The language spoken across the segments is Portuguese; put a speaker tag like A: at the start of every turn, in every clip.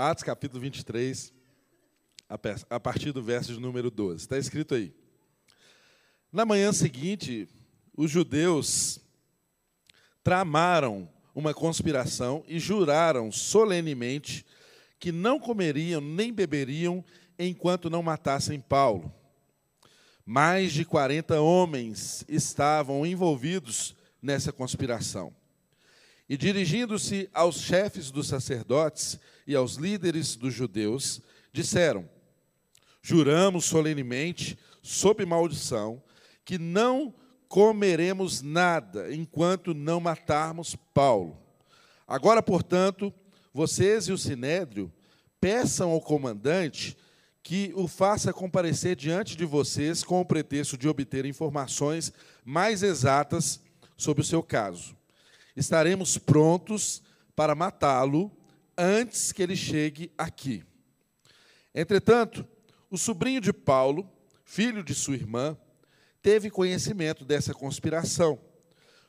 A: Atos capítulo 23, a partir do verso de número 12. Está escrito aí. Na manhã seguinte, os judeus tramaram uma conspiração e juraram solenemente que não comeriam nem beberiam enquanto não matassem Paulo. Mais de 40 homens estavam envolvidos nessa conspiração. E dirigindo-se aos chefes dos sacerdotes e aos líderes dos judeus, disseram: Juramos solenemente, sob maldição, que não comeremos nada enquanto não matarmos Paulo. Agora, portanto, vocês e o sinédrio peçam ao comandante que o faça comparecer diante de vocês com o pretexto de obter informações mais exatas sobre o seu caso. Estaremos prontos para matá-lo antes que ele chegue aqui. Entretanto, o sobrinho de Paulo, filho de sua irmã, teve conhecimento dessa conspiração.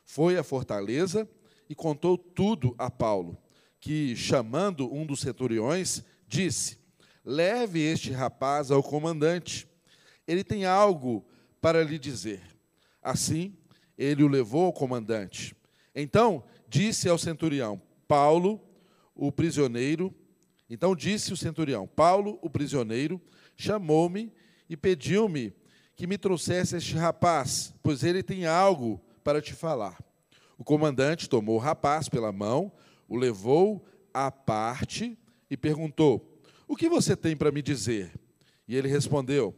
A: Foi à fortaleza e contou tudo a Paulo, que, chamando um dos centuriões, disse: Leve este rapaz ao comandante. Ele tem algo para lhe dizer. Assim, ele o levou ao comandante. Então, disse ao centurião: Paulo, o prisioneiro. Então disse o centurião: Paulo, o prisioneiro, chamou-me e pediu-me que me trouxesse este rapaz, pois ele tem algo para te falar. O comandante tomou o rapaz pela mão, o levou à parte e perguntou: o que você tem para me dizer? E ele respondeu: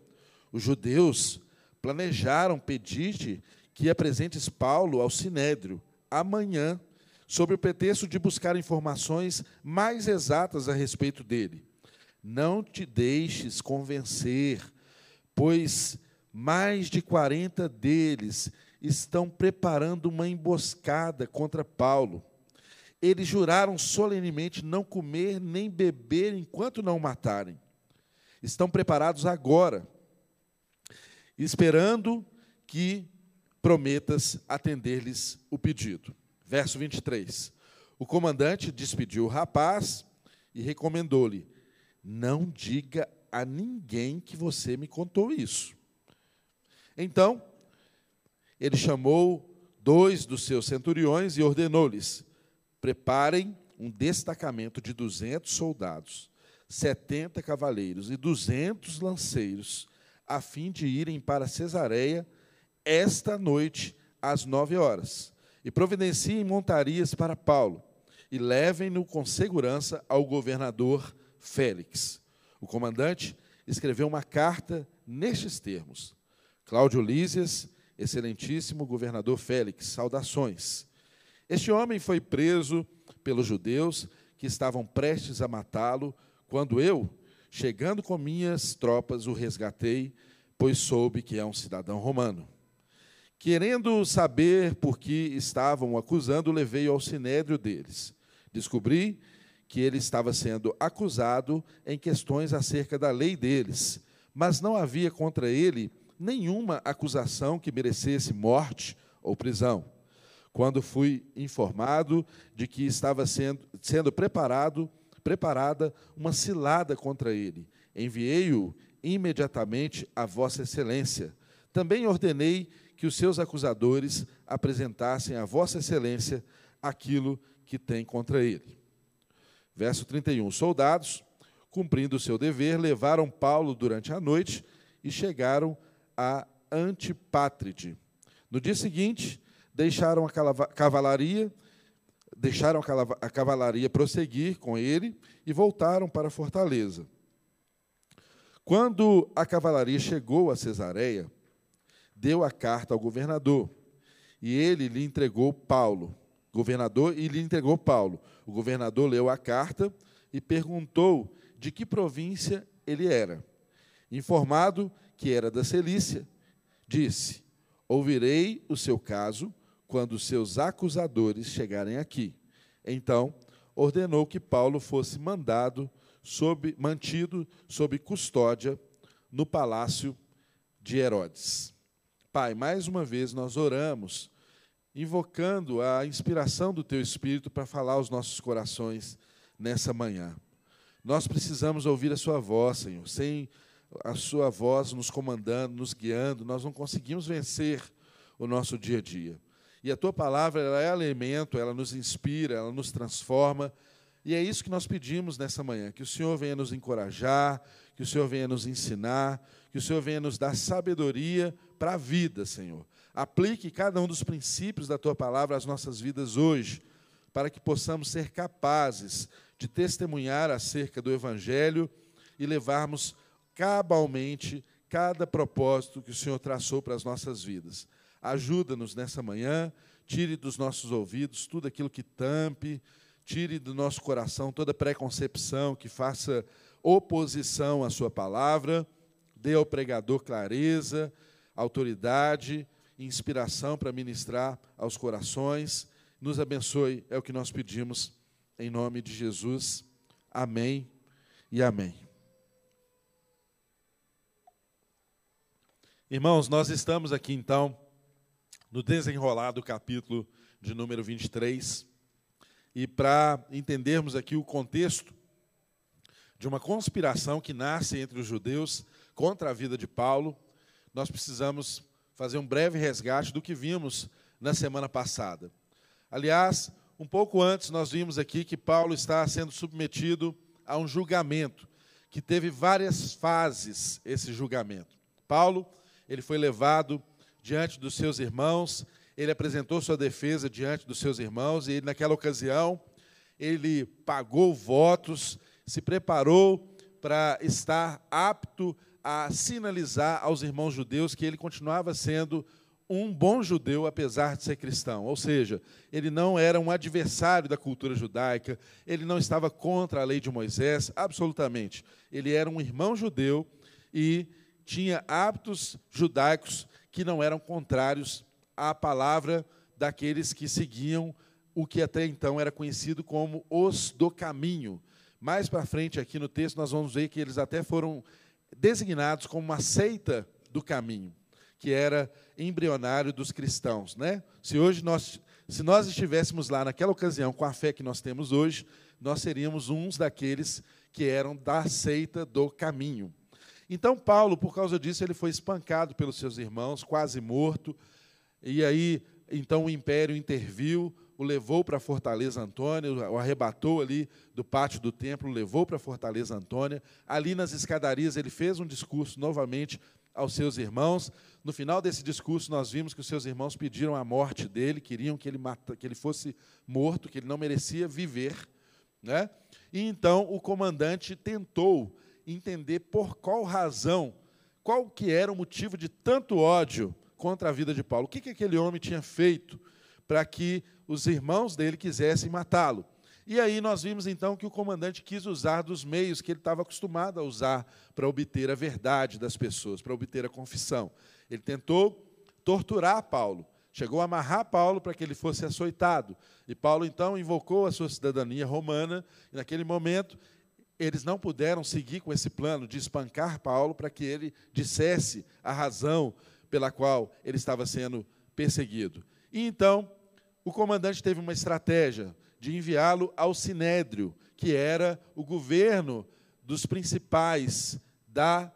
A: Os judeus planejaram pedir-te que apresentes Paulo ao sinédrio amanhã, sob o pretexto de buscar informações mais exatas a respeito dele. Não te deixes convencer, pois mais de 40 deles estão preparando uma emboscada contra Paulo eles juraram solenemente não comer nem beber enquanto não o matarem. Estão preparados agora, esperando que prometas atender-lhes o pedido. Verso 23. O comandante despediu o rapaz e recomendou-lhe: Não diga a ninguém que você me contou isso. Então, ele chamou dois dos seus centuriões e ordenou-lhes: Preparem um destacamento de 200 soldados, 70 cavaleiros e 200 lanceiros, a fim de irem para Cesareia esta noite às nove horas. E providenciem montarias para Paulo e levem-no com segurança ao governador Félix. O comandante escreveu uma carta nestes termos: Cláudio Lísias, excelentíssimo governador Félix, saudações. Este homem foi preso pelos judeus que estavam prestes a matá-lo, quando eu, chegando com minhas tropas, o resgatei, pois soube que é um cidadão romano. Querendo saber por que estavam acusando, levei ao sinédrio deles. Descobri que ele estava sendo acusado em questões acerca da lei deles, mas não havia contra ele nenhuma acusação que merecesse morte ou prisão quando fui informado de que estava sendo, sendo preparado, preparada uma cilada contra ele. Enviei-o imediatamente a Vossa Excelência. Também ordenei que os seus acusadores apresentassem a Vossa Excelência aquilo que tem contra ele. Verso 31. Soldados, cumprindo o seu dever, levaram Paulo durante a noite e chegaram a Antipátride. No dia seguinte, deixaram a cavalaria, deixaram a cavalaria prosseguir com ele e voltaram para a fortaleza. Quando a cavalaria chegou a Cesareia, deu a carta ao governador, e ele lhe entregou Paulo. Governador e lhe entregou Paulo. O governador leu a carta e perguntou de que província ele era. Informado que era da Celícia, disse: Ouvirei o seu caso quando seus acusadores chegarem aqui. Então, ordenou que Paulo fosse mandado sob, mantido sob custódia no palácio de Herodes. Pai, mais uma vez nós oramos, invocando a inspiração do Teu Espírito para falar aos nossos corações nessa manhã. Nós precisamos ouvir a Sua voz, Senhor. Sem a Sua voz nos comandando, nos guiando, nós não conseguimos vencer o nosso dia a dia. E a Tua palavra ela é alimento, ela nos inspira, ela nos transforma. E é isso que nós pedimos nessa manhã: que o Senhor venha nos encorajar, que o Senhor venha nos ensinar, que o Senhor venha nos dar sabedoria para a vida, Senhor. Aplique cada um dos princípios da tua palavra às nossas vidas hoje, para que possamos ser capazes de testemunhar acerca do Evangelho e levarmos cabalmente cada propósito que o Senhor traçou para as nossas vidas. Ajuda-nos nessa manhã, tire dos nossos ouvidos tudo aquilo que tampe, tire do nosso coração toda preconcepção que faça oposição à Sua palavra, dê ao pregador clareza, autoridade inspiração para ministrar aos corações. Nos abençoe, é o que nós pedimos, em nome de Jesus. Amém e amém. Irmãos, nós estamos aqui então no desenrolar do capítulo de número 23. E para entendermos aqui o contexto de uma conspiração que nasce entre os judeus contra a vida de Paulo, nós precisamos fazer um breve resgate do que vimos na semana passada. Aliás, um pouco antes nós vimos aqui que Paulo está sendo submetido a um julgamento, que teve várias fases esse julgamento. Paulo, ele foi levado diante dos seus irmãos, ele apresentou sua defesa diante dos seus irmãos e naquela ocasião ele pagou votos, se preparou para estar apto a sinalizar aos irmãos judeus que ele continuava sendo um bom judeu, apesar de ser cristão. Ou seja, ele não era um adversário da cultura judaica, ele não estava contra a lei de Moisés, absolutamente. Ele era um irmão judeu e tinha hábitos judaicos que não eram contrários à palavra daqueles que seguiam o que até então era conhecido como os do caminho. Mais para frente, aqui no texto, nós vamos ver que eles até foram designados como uma seita do caminho, que era embrionário dos cristãos, né? Se hoje nós se nós estivéssemos lá naquela ocasião com a fé que nós temos hoje, nós seríamos uns daqueles que eram da seita do caminho. Então Paulo, por causa disso, ele foi espancado pelos seus irmãos, quase morto. E aí, então o império interviu, o levou para a Fortaleza Antônia, o arrebatou ali do pátio do templo, o levou para a Fortaleza Antônia. Ali nas escadarias ele fez um discurso novamente aos seus irmãos. No final desse discurso, nós vimos que os seus irmãos pediram a morte dele, queriam que ele, mata, que ele fosse morto, que ele não merecia viver. Né? E então o comandante tentou entender por qual razão, qual que era o motivo de tanto ódio contra a vida de Paulo. O que, que aquele homem tinha feito para que os irmãos dele quisessem matá-lo. E aí nós vimos então que o comandante quis usar dos meios que ele estava acostumado a usar para obter a verdade das pessoas, para obter a confissão. Ele tentou torturar Paulo, chegou a amarrar Paulo para que ele fosse açoitado. E Paulo então invocou a sua cidadania romana, e naquele momento eles não puderam seguir com esse plano de espancar Paulo para que ele dissesse a razão pela qual ele estava sendo perseguido. E então o comandante teve uma estratégia de enviá-lo ao Sinédrio, que era o governo dos principais da,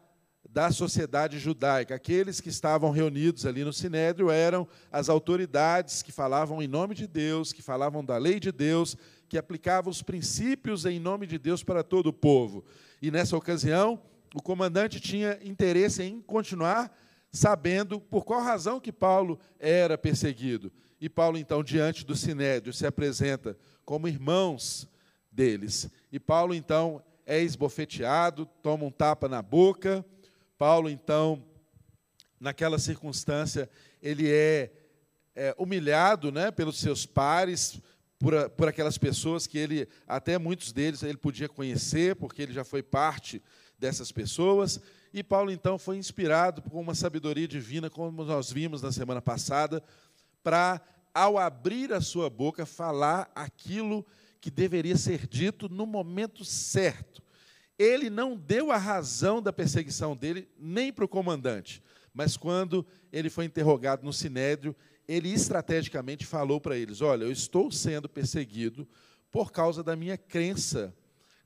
A: da sociedade judaica. Aqueles que estavam reunidos ali no Sinédrio eram as autoridades que falavam em nome de Deus, que falavam da lei de Deus, que aplicavam os princípios em nome de Deus para todo o povo. E nessa ocasião, o comandante tinha interesse em continuar sabendo por qual razão que Paulo era perseguido. E Paulo, então, diante do sinédrio, se apresenta como irmãos deles. E Paulo, então, é esbofeteado, toma um tapa na boca. Paulo, então, naquela circunstância, ele é, é humilhado né, pelos seus pares, por, por aquelas pessoas que ele, até muitos deles, ele podia conhecer, porque ele já foi parte dessas pessoas. E Paulo, então, foi inspirado por uma sabedoria divina, como nós vimos na semana passada, para, ao abrir a sua boca, falar aquilo que deveria ser dito no momento certo. Ele não deu a razão da perseguição dele nem para o comandante, mas quando ele foi interrogado no sinédrio, ele estrategicamente falou para eles: Olha, eu estou sendo perseguido por causa da minha crença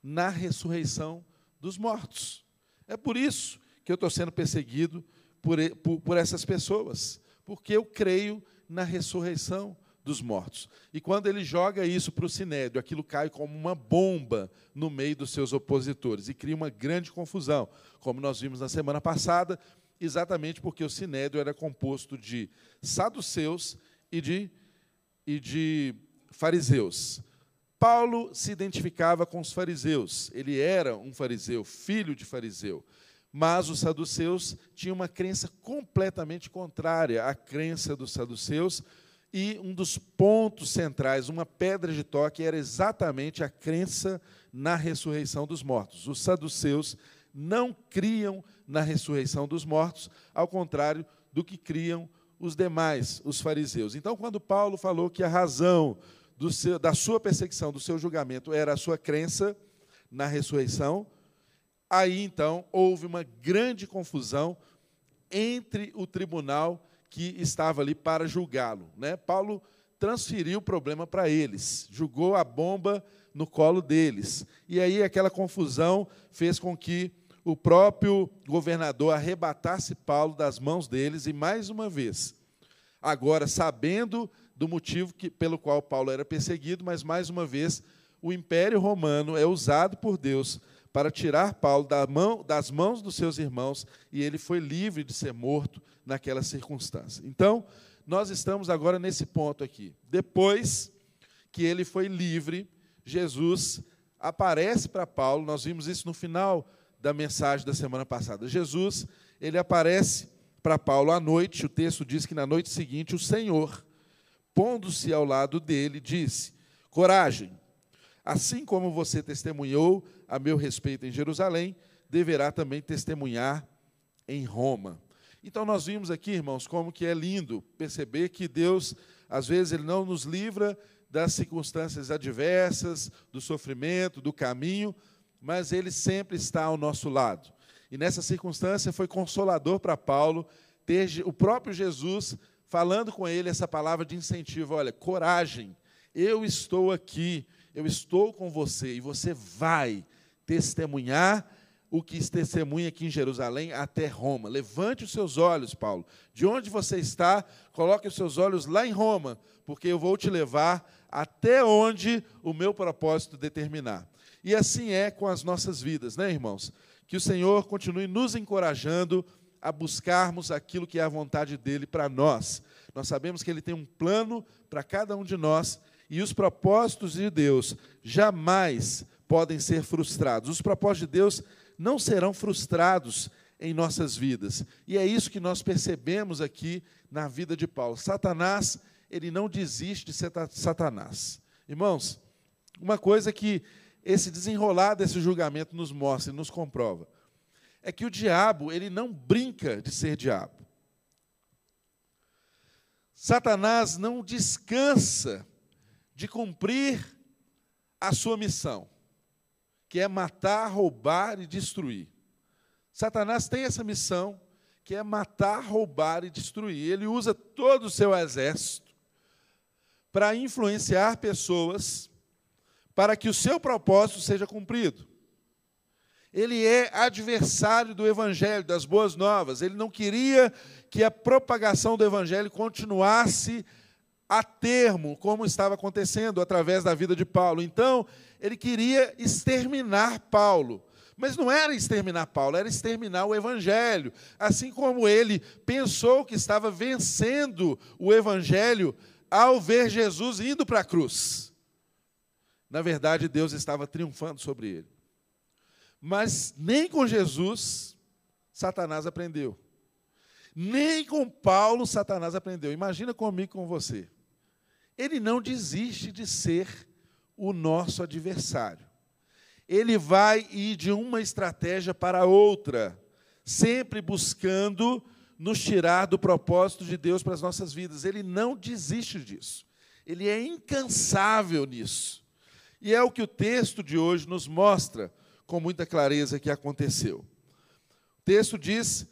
A: na ressurreição dos mortos. É por isso que eu estou sendo perseguido por, por, por essas pessoas, porque eu creio na ressurreição dos mortos. E quando ele joga isso para o sinédrio, aquilo cai como uma bomba no meio dos seus opositores e cria uma grande confusão, como nós vimos na semana passada, exatamente porque o sinédrio era composto de saduceus e de, e de fariseus. Paulo se identificava com os fariseus, ele era um fariseu, filho de fariseu. Mas os saduceus tinham uma crença completamente contrária à crença dos saduceus, e um dos pontos centrais, uma pedra de toque, era exatamente a crença na ressurreição dos mortos. Os saduceus não criam na ressurreição dos mortos, ao contrário do que criam os demais, os fariseus. Então, quando Paulo falou que a razão seu, da sua perseguição, do seu julgamento, era a sua crença na ressurreição, aí então houve uma grande confusão entre o tribunal que estava ali para julgá-lo. Né? Paulo transferiu o problema para eles, jogou a bomba no colo deles. E aí aquela confusão fez com que o próprio governador arrebatasse Paulo das mãos deles e mais uma vez, agora sabendo do motivo que, pelo qual Paulo era perseguido, mas mais uma vez o Império Romano é usado por Deus para tirar Paulo das mãos dos seus irmãos e ele foi livre de ser morto naquela circunstância. Então, nós estamos agora nesse ponto aqui. Depois que ele foi livre, Jesus aparece para Paulo, nós vimos isso no final da mensagem da semana passada. Jesus, ele aparece para Paulo à noite, o texto diz que na noite seguinte o Senhor, pondo-se ao lado dele, disse: Coragem, assim como você testemunhou a meu respeito em Jerusalém, deverá também testemunhar em Roma. Então nós vimos aqui, irmãos, como que é lindo perceber que Deus, às vezes, ele não nos livra das circunstâncias adversas, do sofrimento, do caminho, mas ele sempre está ao nosso lado. E nessa circunstância foi consolador para Paulo ter o próprio Jesus falando com ele essa palavra de incentivo: olha, coragem, eu estou aqui, eu estou com você e você vai testemunhar o que testemunha aqui em Jerusalém até Roma. Levante os seus olhos, Paulo. De onde você está, coloque os seus olhos lá em Roma, porque eu vou te levar até onde o meu propósito determinar. E assim é com as nossas vidas, né, irmãos? Que o Senhor continue nos encorajando a buscarmos aquilo que é a vontade dele para nós. Nós sabemos que ele tem um plano para cada um de nós e os propósitos de Deus jamais podem ser frustrados. Os propósitos de Deus não serão frustrados em nossas vidas. E é isso que nós percebemos aqui na vida de Paulo. Satanás, ele não desiste de ser Satanás. Irmãos, uma coisa que esse desenrolar desse julgamento nos mostra e nos comprova é que o diabo, ele não brinca de ser diabo. Satanás não descansa de cumprir a sua missão, que é matar, roubar e destruir. Satanás tem essa missão, que é matar, roubar e destruir. Ele usa todo o seu exército para influenciar pessoas para que o seu propósito seja cumprido. Ele é adversário do Evangelho, das boas novas. Ele não queria que a propagação do Evangelho continuasse a termo, como estava acontecendo através da vida de Paulo. Então, ele queria exterminar Paulo. Mas não era exterminar Paulo, era exterminar o Evangelho. Assim como ele pensou que estava vencendo o Evangelho ao ver Jesus indo para a cruz. Na verdade, Deus estava triunfando sobre ele. Mas nem com Jesus, Satanás aprendeu. Nem com Paulo, Satanás aprendeu. Imagina comigo com você. Ele não desiste de ser o nosso adversário. Ele vai ir de uma estratégia para outra, sempre buscando nos tirar do propósito de Deus para as nossas vidas. Ele não desiste disso. Ele é incansável nisso. E é o que o texto de hoje nos mostra com muita clareza que aconteceu. O texto diz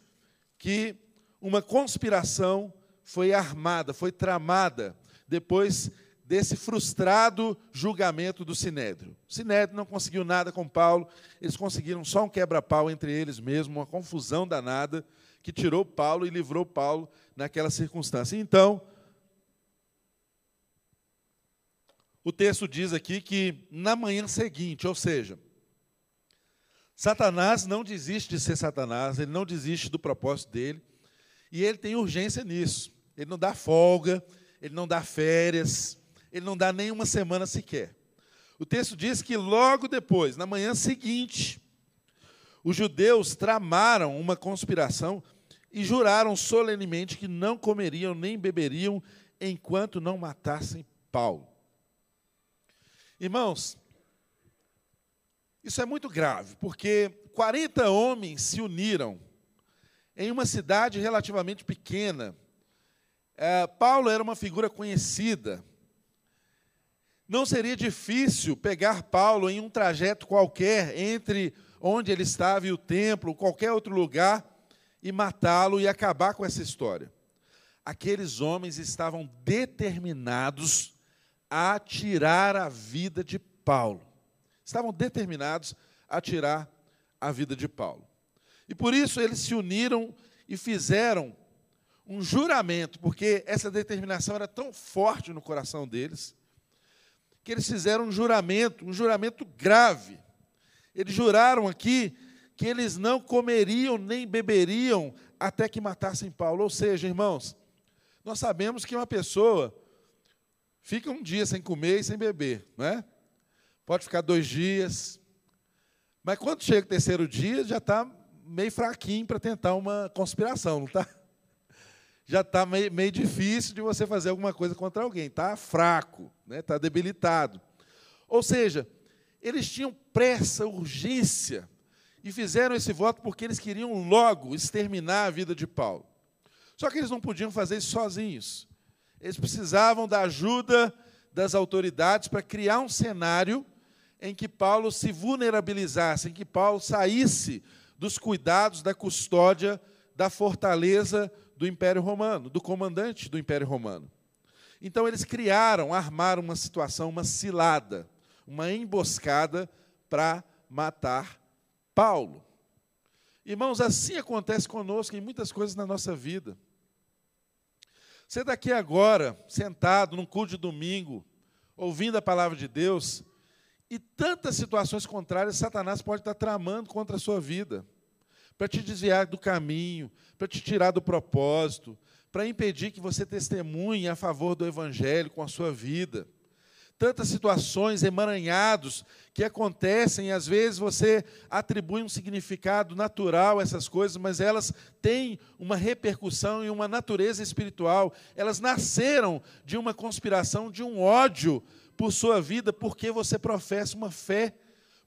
A: que uma conspiração foi armada, foi tramada, depois desse frustrado julgamento do Sinédrio. O Sinédrio não conseguiu nada com Paulo, eles conseguiram só um quebra-pau entre eles mesmos, uma confusão danada, que tirou Paulo e livrou Paulo naquela circunstância. Então, o texto diz aqui que na manhã seguinte, ou seja, Satanás não desiste de ser Satanás, ele não desiste do propósito dele, e ele tem urgência nisso. Ele não dá folga, ele não dá férias, ele não dá nem uma semana sequer. O texto diz que logo depois, na manhã seguinte, os judeus tramaram uma conspiração e juraram solenemente que não comeriam nem beberiam enquanto não matassem Paulo. Irmãos, isso é muito grave, porque 40 homens se uniram em uma cidade relativamente pequena. É, Paulo era uma figura conhecida. Não seria difícil pegar Paulo em um trajeto qualquer entre onde ele estava e o templo, qualquer outro lugar, e matá-lo e acabar com essa história. Aqueles homens estavam determinados a tirar a vida de Paulo. Estavam determinados a tirar a vida de Paulo. E por isso eles se uniram e fizeram um juramento, porque essa determinação era tão forte no coração deles, que eles fizeram um juramento, um juramento grave. Eles juraram aqui que eles não comeriam nem beberiam até que matassem Paulo. Ou seja, irmãos, nós sabemos que uma pessoa fica um dia sem comer e sem beber, não é? Pode ficar dois dias, mas quando chega o terceiro dia, já está meio fraquinho para tentar uma conspiração, não está? Já está meio, meio difícil de você fazer alguma coisa contra alguém, está fraco, está né? Tá debilitado. Ou seja, eles tinham pressa, urgência e fizeram esse voto porque eles queriam logo exterminar a vida de Paulo. Só que eles não podiam fazer isso sozinhos. Eles precisavam da ajuda das autoridades para criar um cenário em que Paulo se vulnerabilizasse, em que Paulo saísse dos cuidados da custódia da fortaleza do Império Romano, do comandante do Império Romano. Então eles criaram, armaram uma situação, uma cilada, uma emboscada para matar Paulo. Irmãos, assim acontece conosco em muitas coisas na nossa vida. Você está aqui agora, sentado num culto de domingo, ouvindo a palavra de Deus, e tantas situações contrárias Satanás pode estar tramando contra a sua vida, para te desviar do caminho, para te tirar do propósito, para impedir que você testemunhe a favor do Evangelho com a sua vida tantas situações emaranhados que acontecem, e às vezes você atribui um significado natural a essas coisas, mas elas têm uma repercussão e uma natureza espiritual. Elas nasceram de uma conspiração, de um ódio por sua vida, porque você professa uma fé,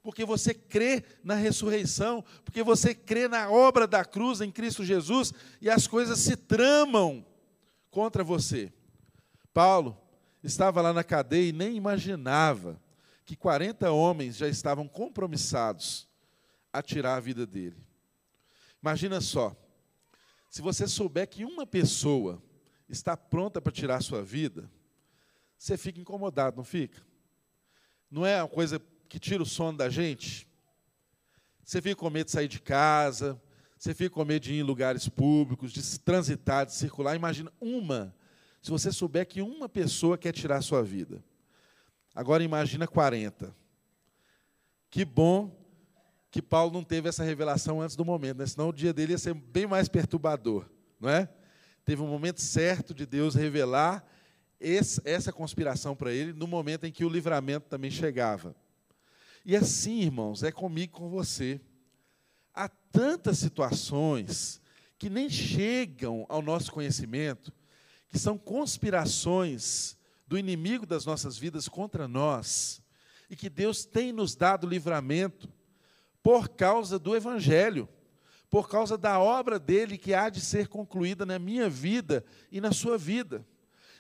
A: porque você crê na ressurreição, porque você crê na obra da cruz em Cristo Jesus, e as coisas se tramam contra você. Paulo estava lá na cadeia e nem imaginava que 40 homens já estavam compromissados a tirar a vida dele. Imagina só, se você souber que uma pessoa está pronta para tirar a sua vida, você fica incomodado, não fica? Não é uma coisa que tira o sono da gente? Você fica com medo de sair de casa, você fica com medo de ir em lugares públicos, de transitar, de circular. Imagina uma se você souber que uma pessoa quer tirar a sua vida. Agora imagina 40. Que bom que Paulo não teve essa revelação antes do momento, né? senão o dia dele ia ser bem mais perturbador, não é? Teve um momento certo de Deus revelar esse, essa conspiração para ele no momento em que o livramento também chegava. E assim, irmãos, é comigo com você. Há tantas situações que nem chegam ao nosso conhecimento, que são conspirações do inimigo das nossas vidas contra nós, e que Deus tem nos dado livramento por causa do Evangelho, por causa da obra dele que há de ser concluída na minha vida e na sua vida.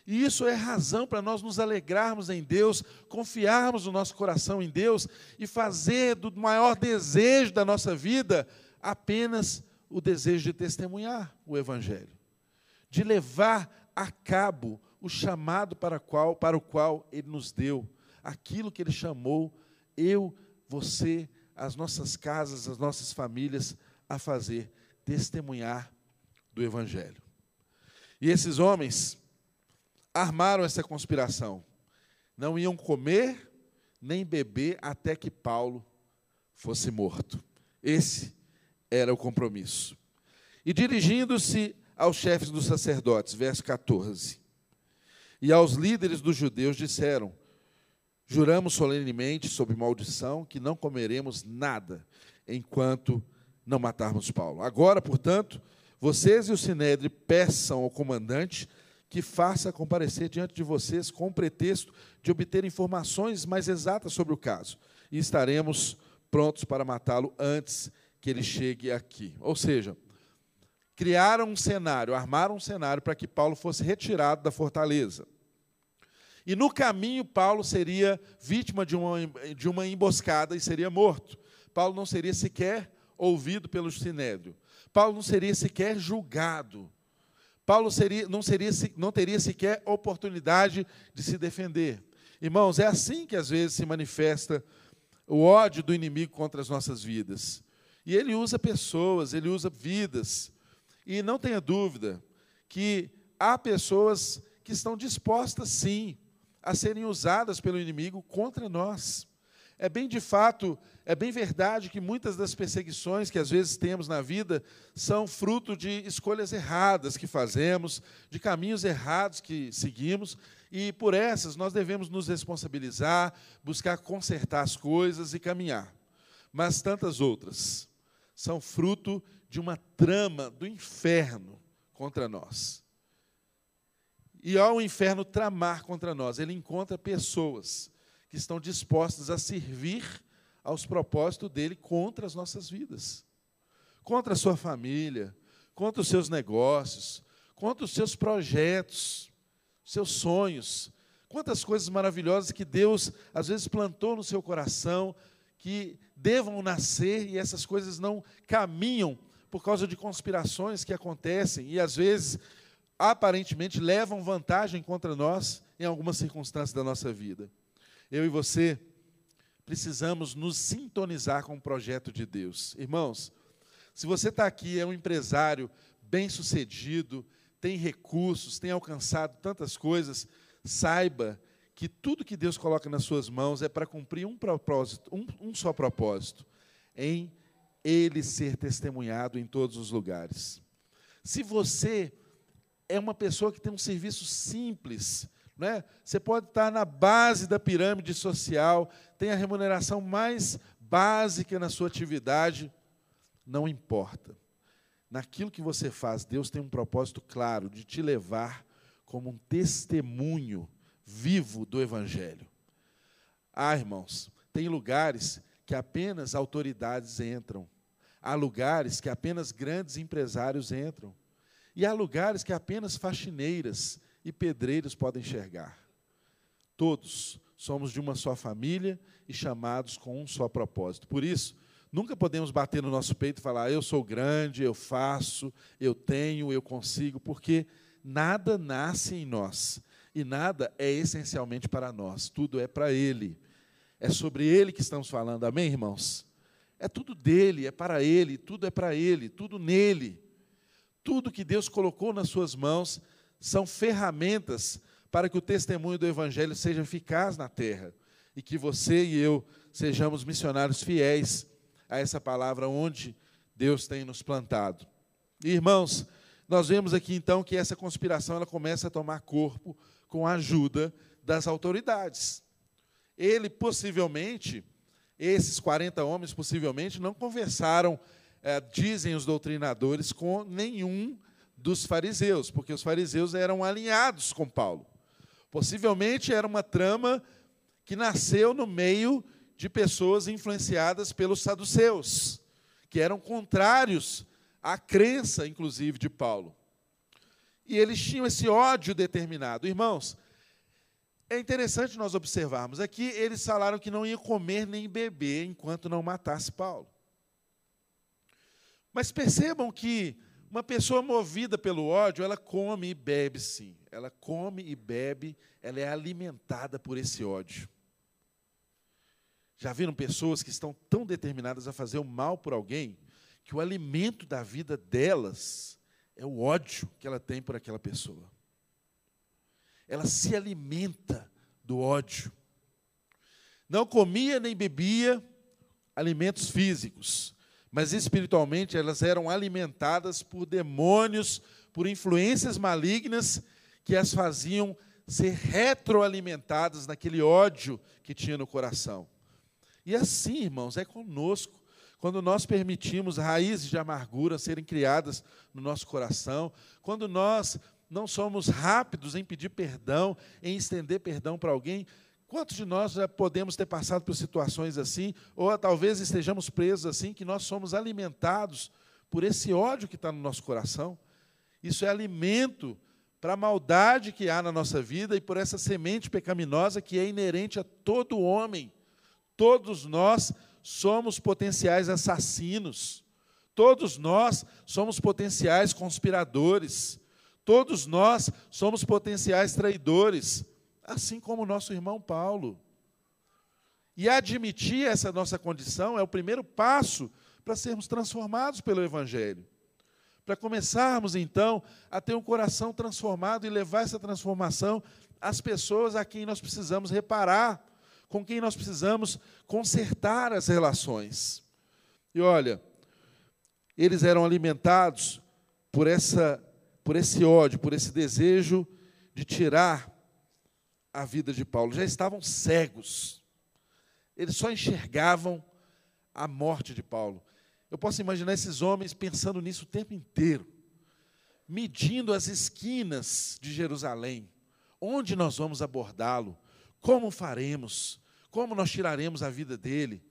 A: E isso é razão para nós nos alegrarmos em Deus, confiarmos o nosso coração em Deus e fazer do maior desejo da nossa vida apenas o desejo de testemunhar o Evangelho, de levar a cabo o chamado para, qual, para o qual Ele nos deu, aquilo que Ele chamou eu, você, as nossas casas, as nossas famílias a fazer, testemunhar do Evangelho. E esses homens armaram essa conspiração. Não iam comer nem beber até que Paulo fosse morto. Esse era o compromisso. E dirigindo-se aos chefes dos sacerdotes, verso 14, e aos líderes dos judeus disseram: Juramos solenemente, sob maldição, que não comeremos nada enquanto não matarmos Paulo. Agora, portanto, vocês e o Sinédrio peçam ao comandante que faça comparecer diante de vocês com o pretexto de obter informações mais exatas sobre o caso. E estaremos prontos para matá-lo antes que ele chegue aqui. Ou seja, criaram um cenário, armaram um cenário para que Paulo fosse retirado da fortaleza. E no caminho, Paulo seria vítima de uma, de uma emboscada e seria morto. Paulo não seria sequer ouvido pelo sinédrio. Paulo não seria sequer julgado. Paulo seria, não, seria, não teria sequer oportunidade de se defender. Irmãos, é assim que às vezes se manifesta o ódio do inimigo contra as nossas vidas. E ele usa pessoas, ele usa vidas. E não tenha dúvida que há pessoas que estão dispostas, sim, a serem usadas pelo inimigo contra nós. É bem de fato, é bem verdade que muitas das perseguições que às vezes temos na vida são fruto de escolhas erradas que fazemos, de caminhos errados que seguimos, e por essas nós devemos nos responsabilizar, buscar consertar as coisas e caminhar. Mas tantas outras são fruto de uma trama do inferno contra nós. E ao inferno tramar contra nós, ele encontra pessoas que estão dispostas a servir aos propósitos dele contra as nossas vidas, contra a sua família, contra os seus negócios, contra os seus projetos, seus sonhos. Quantas coisas maravilhosas que Deus às vezes plantou no seu coração que devam nascer e essas coisas não caminham por causa de conspirações que acontecem e às vezes aparentemente levam vantagem contra nós em algumas circunstâncias da nossa vida eu e você precisamos nos sintonizar com o projeto de Deus. Irmãos, se você está aqui, é um empresário bem-sucedido, tem recursos, tem alcançado tantas coisas, saiba que tudo que Deus coloca nas suas mãos é para cumprir um propósito, um, um só propósito, em Ele ser testemunhado em todos os lugares. Se você é uma pessoa que tem um serviço simples, né? Você pode estar na base da pirâmide social, tem a remuneração mais básica na sua atividade, não importa. Naquilo que você faz, Deus tem um propósito claro de te levar como um testemunho vivo do Evangelho. Ah, irmãos, tem lugares que apenas autoridades entram, há lugares que apenas grandes empresários entram, e há lugares que apenas faxineiras e pedreiros podem enxergar. Todos somos de uma só família e chamados com um só propósito. Por isso, nunca podemos bater no nosso peito e falar: eu sou grande, eu faço, eu tenho, eu consigo, porque nada nasce em nós e nada é essencialmente para nós, tudo é para Ele. É sobre Ele que estamos falando, amém, irmãos? É tudo dele, é para Ele, tudo é para Ele, tudo nele. Tudo que Deus colocou nas suas mãos são ferramentas para que o testemunho do Evangelho seja eficaz na terra e que você e eu sejamos missionários fiéis a essa palavra onde Deus tem nos plantado. Irmãos, nós vemos aqui então que essa conspiração ela começa a tomar corpo com a ajuda das autoridades. Ele possivelmente, esses 40 homens possivelmente não conversaram, é, dizem os doutrinadores, com nenhum dos fariseus, porque os fariseus eram alinhados com Paulo. Possivelmente era uma trama que nasceu no meio de pessoas influenciadas pelos saduceus, que eram contrários à crença, inclusive, de Paulo. E eles tinham esse ódio determinado. Irmãos, é interessante nós observarmos. Aqui eles falaram que não iam comer nem beber enquanto não matasse Paulo. Mas percebam que Uma pessoa movida pelo ódio, ela come e bebe, sim. Ela come e bebe, ela é alimentada por esse ódio. Já viram pessoas que estão tão determinadas a fazer o mal por alguém, que o alimento da vida delas é o ódio que ela tem por aquela pessoa. Ela se alimenta do ódio. Não comia nem bebia alimentos físicos, mas espiritualmente elas eram alimentadas por demônios, por influências malignas que as faziam ser retroalimentadas naquele ódio que tinha no coração. E assim, irmãos, é conosco. Quando nós permitimos raízes de amargura serem criadas no nosso coração, quando nós não somos rápidos em pedir perdão, em estender perdão para alguém, Quantos de nós já podemos ter passado por situações assim, ou talvez estejamos presos assim, que nós somos alimentados por esse ódio que está no nosso coração? Isso é alimento para a maldade que há na nossa vida e por essa semente pecaminosa que é inerente a todo homem. Todos nós somos potenciais assassinos. Todos nós somos potenciais conspiradores. Todos nós somos potenciais traidores assim como o nosso irmão Paulo. E admitir essa nossa condição é o primeiro passo para sermos transformados pelo Evangelho. Para começarmos, então, a ter um coração transformado e levar essa transformação às pessoas a quem nós precisamos reparar, com quem nós precisamos consertar as relações. E olha, eles eram alimentados por, essa, por esse ódio, por esse desejo de tirar a vida de Paulo, já estavam cegos. Eles só enxergavam a morte de Paulo. Eu posso imaginar esses homens pensando nisso o tempo inteiro, medindo as esquinas de Jerusalém. Onde nós vamos abordá-lo? Como faremos? Como nós tiraremos a vida dele?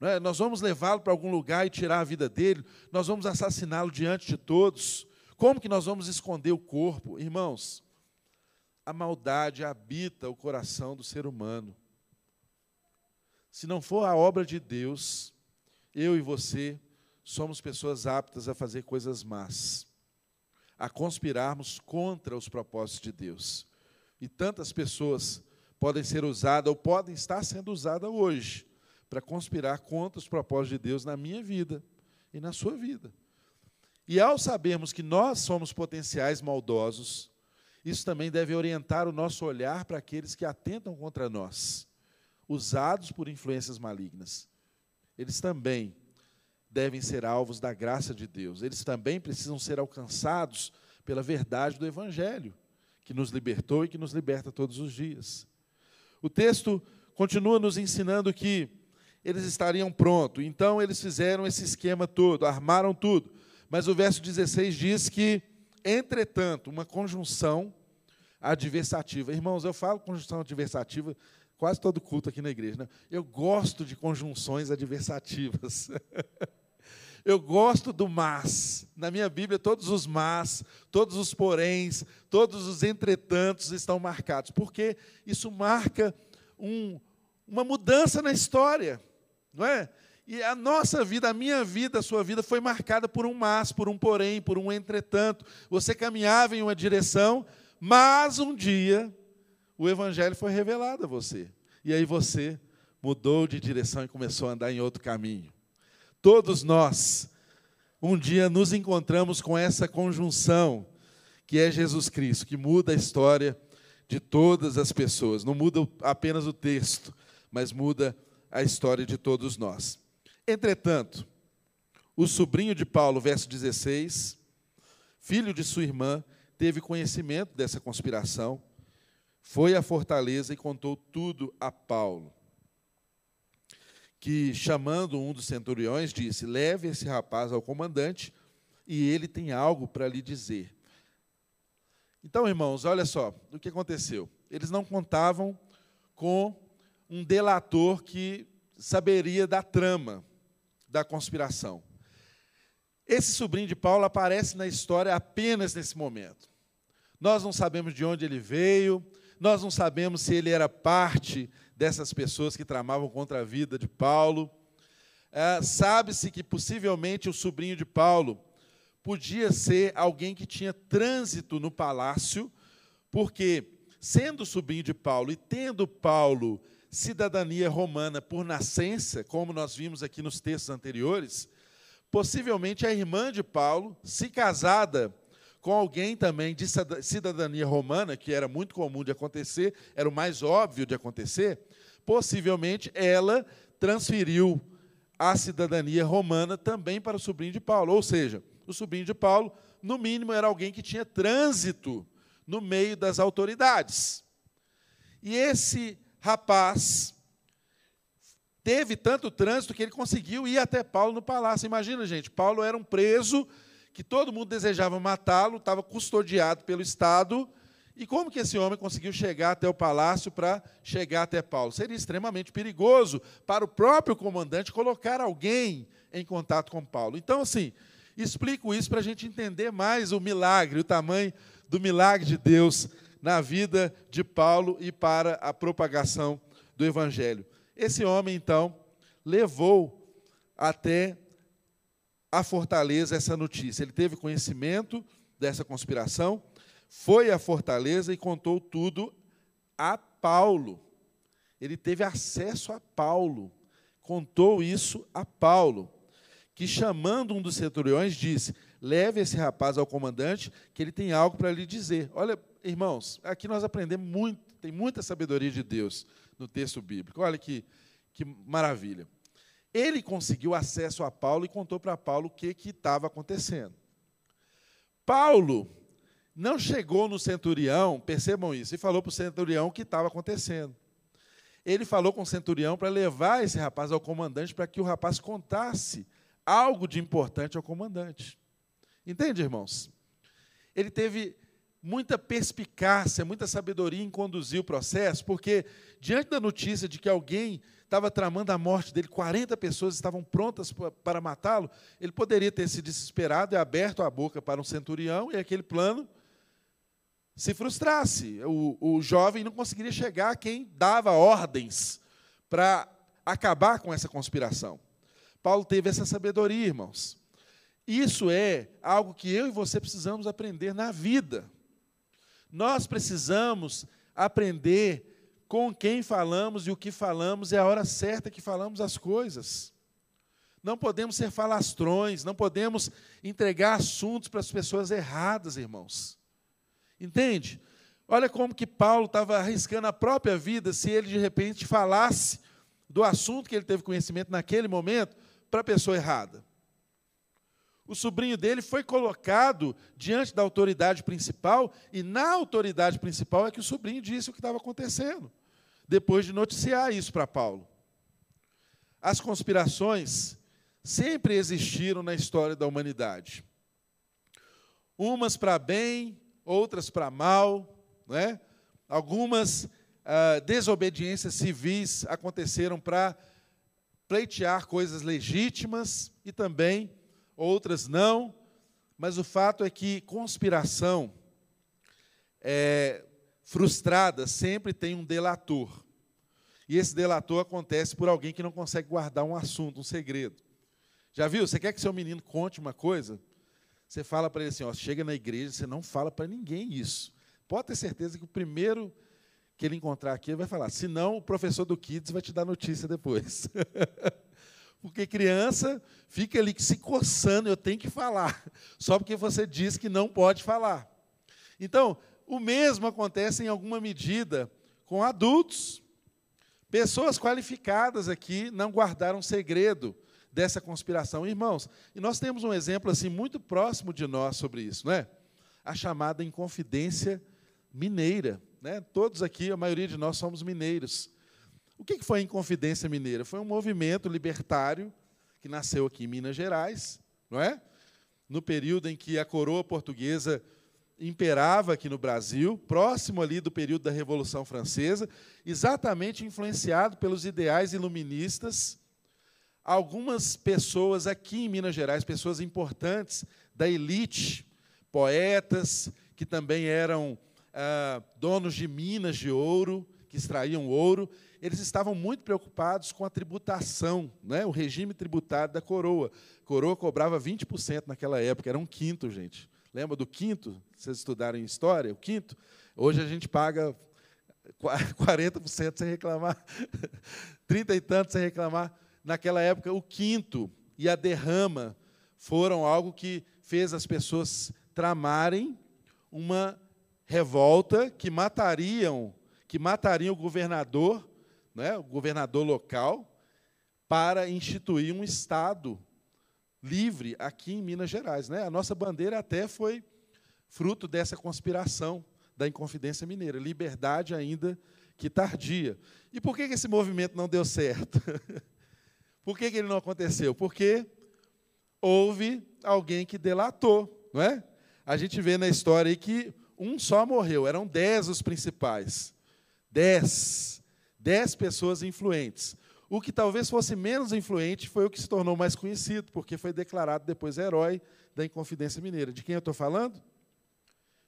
A: É? Nós vamos levá-lo para algum lugar e tirar a vida dele? Nós vamos assassiná-lo diante de todos? Como que nós vamos esconder o corpo? Irmãos, a maldade habita o coração do ser humano. Se não for a obra de Deus, eu e você somos pessoas aptas a fazer coisas más, a conspirarmos contra os propósitos de Deus. E tantas pessoas podem ser usadas ou podem estar sendo usadas hoje para conspirar contra os propósitos de Deus na minha vida e na sua vida. E ao sabermos que nós somos potenciais maldosos, isso também deve orientar o nosso olhar para aqueles que atentam contra nós, usados por influências malignas. Eles também devem ser alvos da graça de Deus. Eles também precisam ser alcançados pela verdade do Evangelho, que nos libertou e que nos liberta todos os dias. O texto continua nos ensinando que eles estariam prontos, então eles fizeram esse esquema todo, armaram tudo. Mas o verso 16 diz que Entretanto, uma conjunção adversativa. Irmãos, eu falo conjunção adversativa quase todo culto aqui na igreja. Né? Eu gosto de conjunções adversativas. eu gosto do mas. Na minha Bíblia, todos os mas, todos os poréns, todos os entretantos estão marcados, porque isso marca um, uma mudança na história, não é? E a nossa vida, a minha vida, a sua vida foi marcada por um mas, por um porém, por um entretanto. Você caminhava em uma direção, mas um dia o evangelho foi revelado a você. E aí você mudou de direção e começou a andar em outro caminho. Todos nós um dia nos encontramos com essa conjunção que é Jesus Cristo, que muda a história de todas as pessoas. Não muda apenas o texto, mas muda a história de todos nós. Entretanto, o sobrinho de Paulo, verso 16, filho de sua irmã, teve conhecimento dessa conspiração, foi à fortaleza e contou tudo a Paulo. Que, chamando um dos centuriões, disse: Leve esse rapaz ao comandante e ele tem algo para lhe dizer. Então, irmãos, olha só o que aconteceu. Eles não contavam com um delator que saberia da trama da conspiração. Esse sobrinho de Paulo aparece na história apenas nesse momento. Nós não sabemos de onde ele veio, nós não sabemos se ele era parte dessas pessoas que tramavam contra a vida de Paulo. É, Sabe-se que possivelmente o sobrinho de Paulo, podia ser alguém que tinha trânsito no palácio, porque, sendo sobrinho de Paulo e tendo Paulo cidadania romana por nascença, como nós vimos aqui nos textos anteriores, possivelmente a irmã de Paulo, se casada com alguém também de cidadania romana, que era muito comum de acontecer, era o mais óbvio de acontecer, possivelmente ela transferiu a cidadania romana também para o sobrinho de Paulo. Ou seja, o sobrinho de Paulo, no mínimo, era alguém que tinha trânsito no meio das autoridades. E esse rapaz teve tanto trânsito que ele conseguiu ir até Paulo no palácio. Imagina, gente, Paulo era um preso que todo mundo desejava matá-lo, estava custodiado pelo Estado. E como que esse homem conseguiu chegar até o palácio para chegar até Paulo? Seria extremamente perigoso para o próprio comandante colocar alguém em contato com Paulo. Então, assim, explico isso para a gente entender mais o milagre, o tamanho do milagre de Deus na vida de Paulo e para a propagação do Evangelho. Esse homem, então, levou até a fortaleza essa notícia. Ele teve conhecimento dessa conspiração, foi à fortaleza e contou tudo a Paulo. Ele teve acesso a Paulo, contou isso a Paulo, que chamando um dos centuriões disse: Leve esse rapaz ao comandante, que ele tem algo para lhe dizer. Olha, irmãos, aqui nós aprendemos muito, tem muita sabedoria de Deus no texto bíblico. Olha que, que maravilha. Ele conseguiu acesso a Paulo e contou para Paulo o que estava acontecendo. Paulo não chegou no centurião, percebam isso, e falou para o centurião o que estava acontecendo. Ele falou com o centurião para levar esse rapaz ao comandante para que o rapaz contasse algo de importante ao comandante. Entende, irmãos? Ele teve muita perspicácia, muita sabedoria em conduzir o processo, porque diante da notícia de que alguém estava tramando a morte dele, 40 pessoas estavam prontas para matá-lo, ele poderia ter se desesperado e aberto a boca para um centurião e aquele plano se frustrasse. O, o jovem não conseguiria chegar a quem dava ordens para acabar com essa conspiração. Paulo teve essa sabedoria, irmãos. Isso é algo que eu e você precisamos aprender na vida. Nós precisamos aprender com quem falamos e o que falamos, é a hora certa que falamos as coisas. Não podemos ser falastrões, não podemos entregar assuntos para as pessoas erradas, irmãos. Entende? Olha como que Paulo estava arriscando a própria vida se ele de repente falasse do assunto que ele teve conhecimento naquele momento para a pessoa errada o sobrinho dele foi colocado diante da autoridade principal, e na autoridade principal é que o sobrinho disse o que estava acontecendo, depois de noticiar isso para Paulo. As conspirações sempre existiram na história da humanidade. Umas para bem, outras para mal, né? algumas ah, desobediências civis aconteceram para pleitear coisas legítimas e também outras não, mas o fato é que conspiração é, frustrada sempre tem um delator. E esse delator acontece por alguém que não consegue guardar um assunto, um segredo. Já viu? Você quer que seu menino conte uma coisa? Você fala para ele assim: ó, chega na igreja, você não fala para ninguém isso. Pode ter certeza que o primeiro que ele encontrar aqui ele vai falar. Senão, o professor do Kids vai te dar notícia depois. Porque criança fica ali se coçando, eu tenho que falar, só porque você diz que não pode falar. Então, o mesmo acontece em alguma medida com adultos. Pessoas qualificadas aqui não guardaram segredo dessa conspiração, irmãos. E nós temos um exemplo assim muito próximo de nós sobre isso, não é? A chamada inconfidência mineira, né? Todos aqui, a maioria de nós somos mineiros. O que foi a Inconfidência Mineira? Foi um movimento libertário que nasceu aqui em Minas Gerais, não é? No período em que a coroa portuguesa imperava aqui no Brasil, próximo ali do período da Revolução Francesa, exatamente influenciado pelos ideais iluministas. Algumas pessoas aqui em Minas Gerais, pessoas importantes da elite, poetas que também eram ah, donos de minas de ouro, que extraíam ouro, eles estavam muito preocupados com a tributação, né? o regime tributário da coroa. A coroa cobrava 20% naquela época, era um quinto, gente. Lembra do quinto? Vocês estudaram em história, o quinto? Hoje a gente paga 40% sem reclamar, 30 e tanto sem reclamar. Naquela época, o quinto e a derrama foram algo que fez as pessoas tramarem uma revolta que matariam, que matariam o governador, né, o governador local, para instituir um estado livre aqui em Minas Gerais, né? A nossa bandeira até foi fruto dessa conspiração da Inconfidência Mineira, liberdade ainda que tardia. E por que esse movimento não deu certo? por que ele não aconteceu? Porque houve alguém que delatou, não é? A gente vê na história aí que um só morreu, eram dez os principais. Dez. Dez pessoas influentes. O que talvez fosse menos influente foi o que se tornou mais conhecido, porque foi declarado depois herói da Inconfidência Mineira. De quem eu estou falando?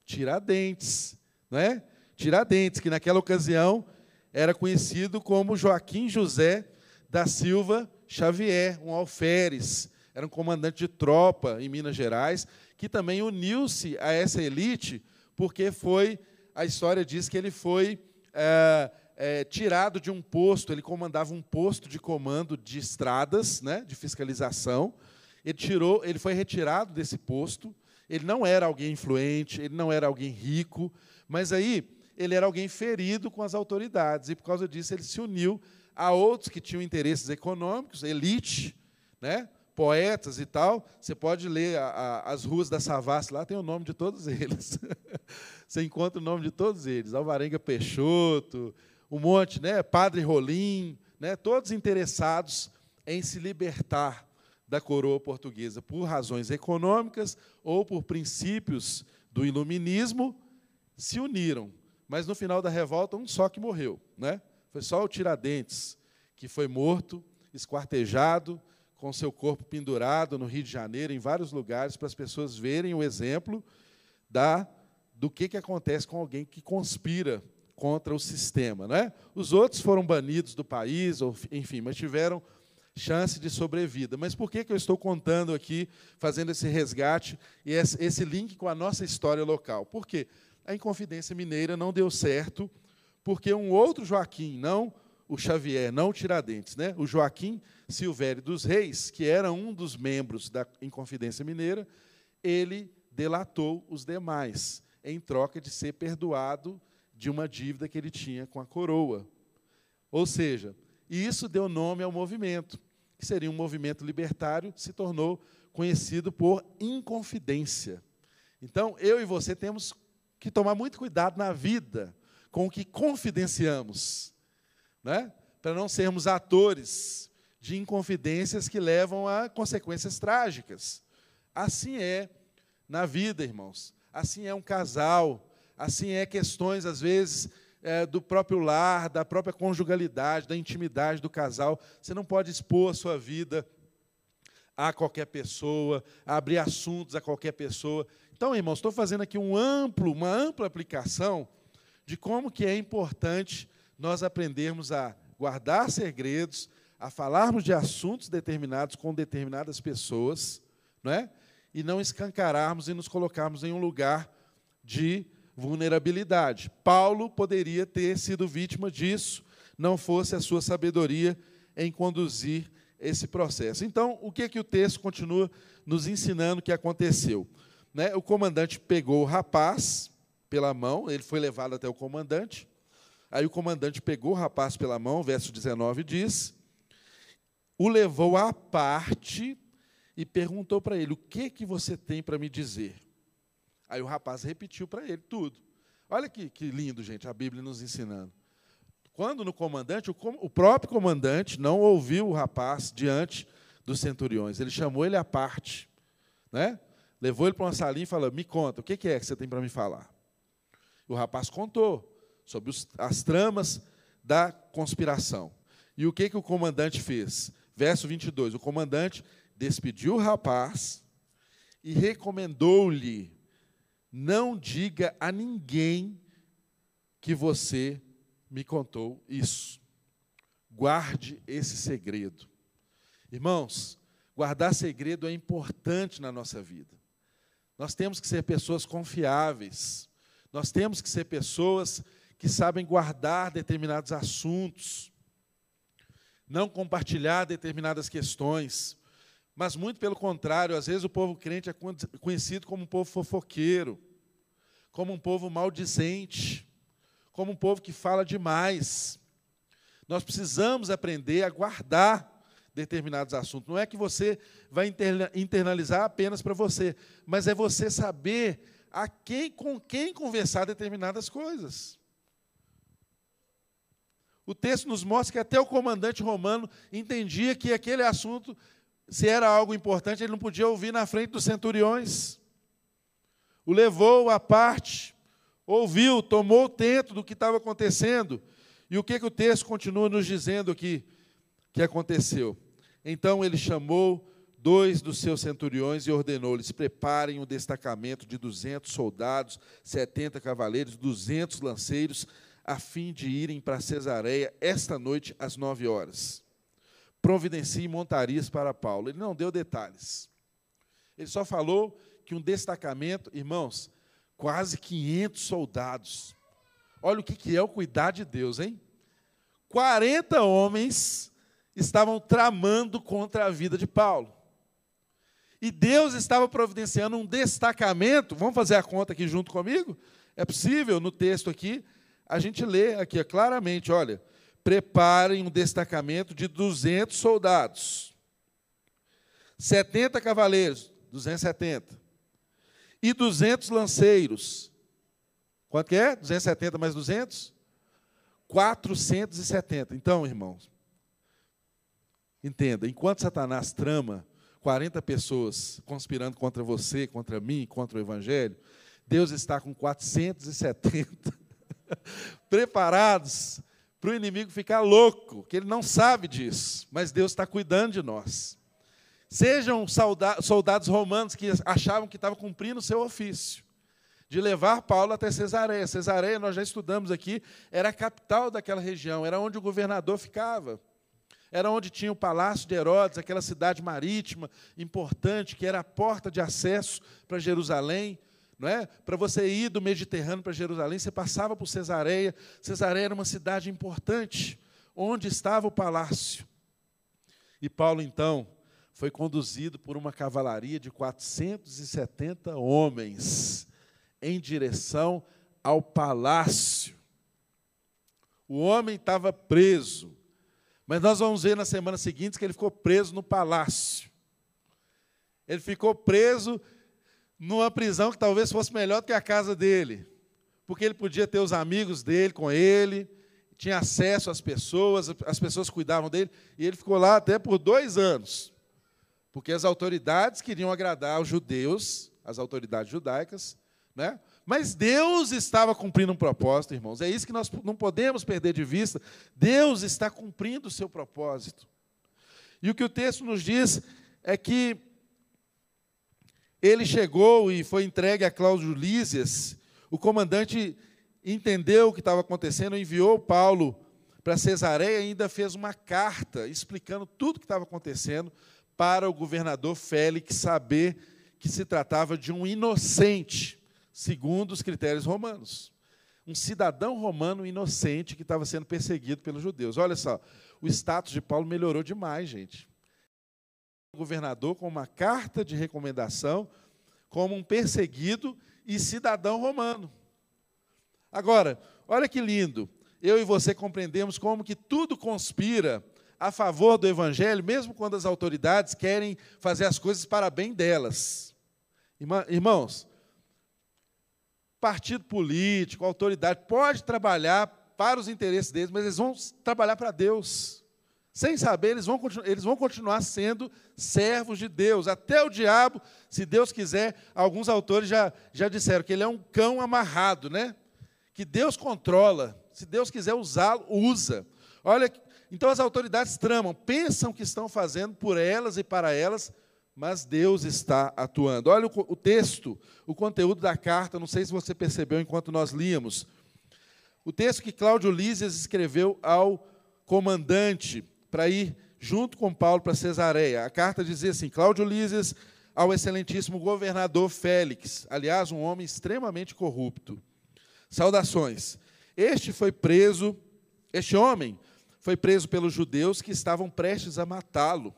A: Tiradentes. Não é? Tiradentes, que naquela ocasião era conhecido como Joaquim José da Silva Xavier, um alferes, era um comandante de tropa em Minas Gerais, que também uniu-se a essa elite porque foi, a história diz que ele foi é, é, tirado de um posto, ele comandava um posto de comando de estradas, né, de fiscalização. Ele tirou, ele foi retirado desse posto. Ele não era alguém influente, ele não era alguém rico, mas aí ele era alguém ferido com as autoridades e por causa disso ele se uniu a outros que tinham interesses econômicos, elite, né? poetas e tal, você pode ler a, a, as ruas da Savassi, lá tem o nome de todos eles. você encontra o nome de todos eles. Alvarenga Peixoto, um monte, né? Padre Rolim, né? todos interessados em se libertar da coroa portuguesa por razões econômicas ou por princípios do iluminismo, se uniram. Mas no final da revolta, um só que morreu. Né? Foi só o Tiradentes que foi morto, esquartejado, com seu corpo pendurado no Rio de Janeiro, em vários lugares, para as pessoas verem o exemplo da, do que, que acontece com alguém que conspira contra o sistema. Né? Os outros foram banidos do país, ou, enfim, mas tiveram chance de sobrevida. Mas por que, que eu estou contando aqui, fazendo esse resgate e esse link com a nossa história local? Porque a Inconfidência Mineira não deu certo, porque um outro Joaquim, não o Xavier, não o Tiradentes, né? o Joaquim Silvério dos Reis, que era um dos membros da Inconfidência Mineira, ele delatou os demais, em troca de ser perdoado de uma dívida que ele tinha com a coroa. Ou seja, isso deu nome ao movimento, que seria um movimento libertário, se tornou conhecido por inconfidência. Então, eu e você temos que tomar muito cuidado na vida com o que confidenciamos né? para não sermos atores de inconfidências que levam a consequências trágicas. Assim é na vida, irmãos. Assim é um casal. Assim é questões, às vezes, é, do próprio lar, da própria conjugalidade, da intimidade do casal. Você não pode expor a sua vida a qualquer pessoa, a abrir assuntos a qualquer pessoa. Então, irmãos, estou fazendo aqui um amplo, uma ampla aplicação de como que é importante nós aprendermos a guardar segredos, a falarmos de assuntos determinados com determinadas pessoas, não é? e não escancararmos e nos colocarmos em um lugar de vulnerabilidade. Paulo poderia ter sido vítima disso, não fosse a sua sabedoria em conduzir esse processo. Então, o que é que o texto continua nos ensinando que aconteceu? Né? O comandante pegou o rapaz pela mão, ele foi levado até o comandante, Aí o comandante pegou o rapaz pela mão, verso 19 diz, o levou à parte e perguntou para ele: O que que você tem para me dizer? Aí o rapaz repetiu para ele tudo. Olha que, que lindo, gente, a Bíblia nos ensinando. Quando no comandante, o, o próprio comandante não ouviu o rapaz diante dos centuriões, ele chamou ele à parte, né? levou ele para uma salinha e falou: Me conta, o que é que você tem para me falar? O rapaz contou sobre os, as tramas da conspiração. E o que, que o comandante fez? Verso 22. O comandante despediu o rapaz e recomendou-lhe: não diga a ninguém que você me contou isso. guarde esse segredo. Irmãos, guardar segredo é importante na nossa vida. Nós temos que ser pessoas confiáveis. Nós temos que ser pessoas que sabem guardar determinados assuntos, não compartilhar determinadas questões. Mas, muito pelo contrário, às vezes o povo crente é conhecido como um povo fofoqueiro, como um povo maldizente, como um povo que fala demais. Nós precisamos aprender a guardar determinados assuntos. Não é que você vai internalizar apenas para você, mas é você saber a quem com quem conversar determinadas coisas. O texto nos mostra que até o comandante romano entendia que aquele assunto, se era algo importante, ele não podia ouvir na frente dos centuriões. O levou à parte, ouviu, tomou o tento do que estava acontecendo e o que, que o texto continua nos dizendo aqui que aconteceu? Então ele chamou dois dos seus centuriões e ordenou-lhes: preparem um destacamento de 200 soldados, 70 cavaleiros, 200 lanceiros, a fim de irem para Cesareia esta noite às nove horas. Providencie montarias para Paulo. Ele não deu detalhes. Ele só falou que um destacamento, irmãos, quase 500 soldados, Olha o que é o cuidar de Deus, hein? 40 homens estavam tramando contra a vida de Paulo. E Deus estava providenciando um destacamento. Vamos fazer a conta aqui junto comigo? É possível, no texto aqui, a gente lê aqui claramente, olha, preparem um destacamento de 200 soldados, 70 cavaleiros, 270, e 200 lanceiros, Quanto que é? 270 mais 200? 470. Então, irmãos, entenda, enquanto Satanás trama 40 pessoas conspirando contra você, contra mim, contra o Evangelho, Deus está com 470 preparados para o inimigo ficar louco, que ele não sabe disso, mas Deus está cuidando de nós. Sejam soldados romanos que achavam que estavam cumprindo o seu ofício de levar Paulo até Cesareia. Cesareia, nós já estudamos aqui, era a capital daquela região, era onde o governador ficava. Era onde tinha o palácio de Herodes, aquela cidade marítima importante, que era a porta de acesso para Jerusalém. Não é? Para você ir do Mediterrâneo para Jerusalém, você passava por Cesareia. Cesareia era uma cidade importante, onde estava o palácio. E Paulo, então, foi conduzido por uma cavalaria de 470 homens em direção ao palácio. O homem estava preso, mas nós vamos ver na semana seguinte que ele ficou preso no palácio. Ele ficou preso numa prisão que talvez fosse melhor do que a casa dele, porque ele podia ter os amigos dele com ele, tinha acesso às pessoas, as pessoas cuidavam dele, e ele ficou lá até por dois anos, porque as autoridades queriam agradar os judeus, as autoridades judaicas, né? Mas Deus estava cumprindo um propósito, irmãos. É isso que nós não podemos perder de vista. Deus está cumprindo o seu propósito. E o que o texto nos diz é que ele chegou e foi entregue a Cláudio Lísias. O comandante entendeu o que estava acontecendo, enviou Paulo para Cesareia e ainda fez uma carta explicando tudo o que estava acontecendo para o governador Félix saber que se tratava de um inocente segundo os critérios romanos. Um cidadão romano inocente que estava sendo perseguido pelos judeus. Olha só, o status de Paulo melhorou demais, gente. Governador com uma carta de recomendação como um perseguido e cidadão romano. Agora, olha que lindo. Eu e você compreendemos como que tudo conspira a favor do evangelho, mesmo quando as autoridades querem fazer as coisas para bem delas. Irmãos, partido político, autoridade, pode trabalhar para os interesses deles, mas eles vão trabalhar para Deus. Sem saber, eles vão, eles vão continuar sendo servos de Deus. Até o diabo, se Deus quiser, alguns autores já, já disseram que ele é um cão amarrado, né? Que Deus controla. Se Deus quiser usá-lo, usa. Olha, então as autoridades tramam, pensam que estão fazendo por elas e para elas, mas Deus está atuando. Olha o, texto, o conteúdo da carta, não sei se você percebeu enquanto nós líamos. O texto que Cláudio Lísias escreveu ao comandante para ir junto com Paulo para Cesareia. A carta dizia assim: Cláudio Lísias ao excelentíssimo governador Félix, aliás, um homem extremamente corrupto. Saudações. Este foi preso, este homem foi preso pelos judeus que estavam prestes a matá-lo.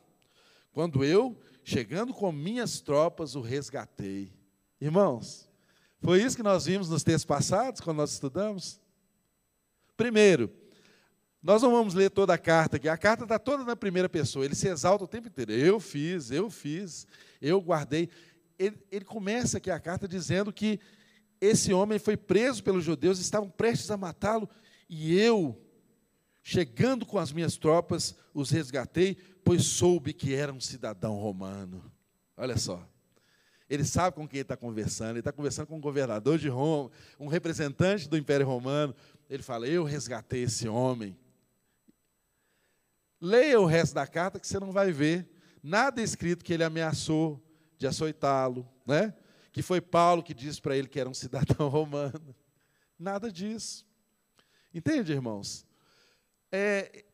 A: Quando eu, chegando com minhas tropas, o resgatei. Irmãos, foi isso que nós vimos nos textos passados, quando nós estudamos? Primeiro, nós não vamos ler toda a carta aqui, a carta está toda na primeira pessoa, ele se exalta o tempo inteiro. Eu fiz, eu fiz, eu guardei. Ele, ele começa aqui a carta dizendo que esse homem foi preso pelos judeus, estavam prestes a matá-lo, e eu, chegando com as minhas tropas, os resgatei, pois soube que era um cidadão romano. Olha só. Ele sabe com quem ele está conversando, ele está conversando com um governador de Roma, um representante do Império Romano. Ele fala: Eu resgatei esse homem. Leia o resto da carta que você não vai ver nada escrito que ele ameaçou de açoitá-lo, né? que foi Paulo que disse para ele que era um cidadão romano. Nada disso. Entende, irmãos? É,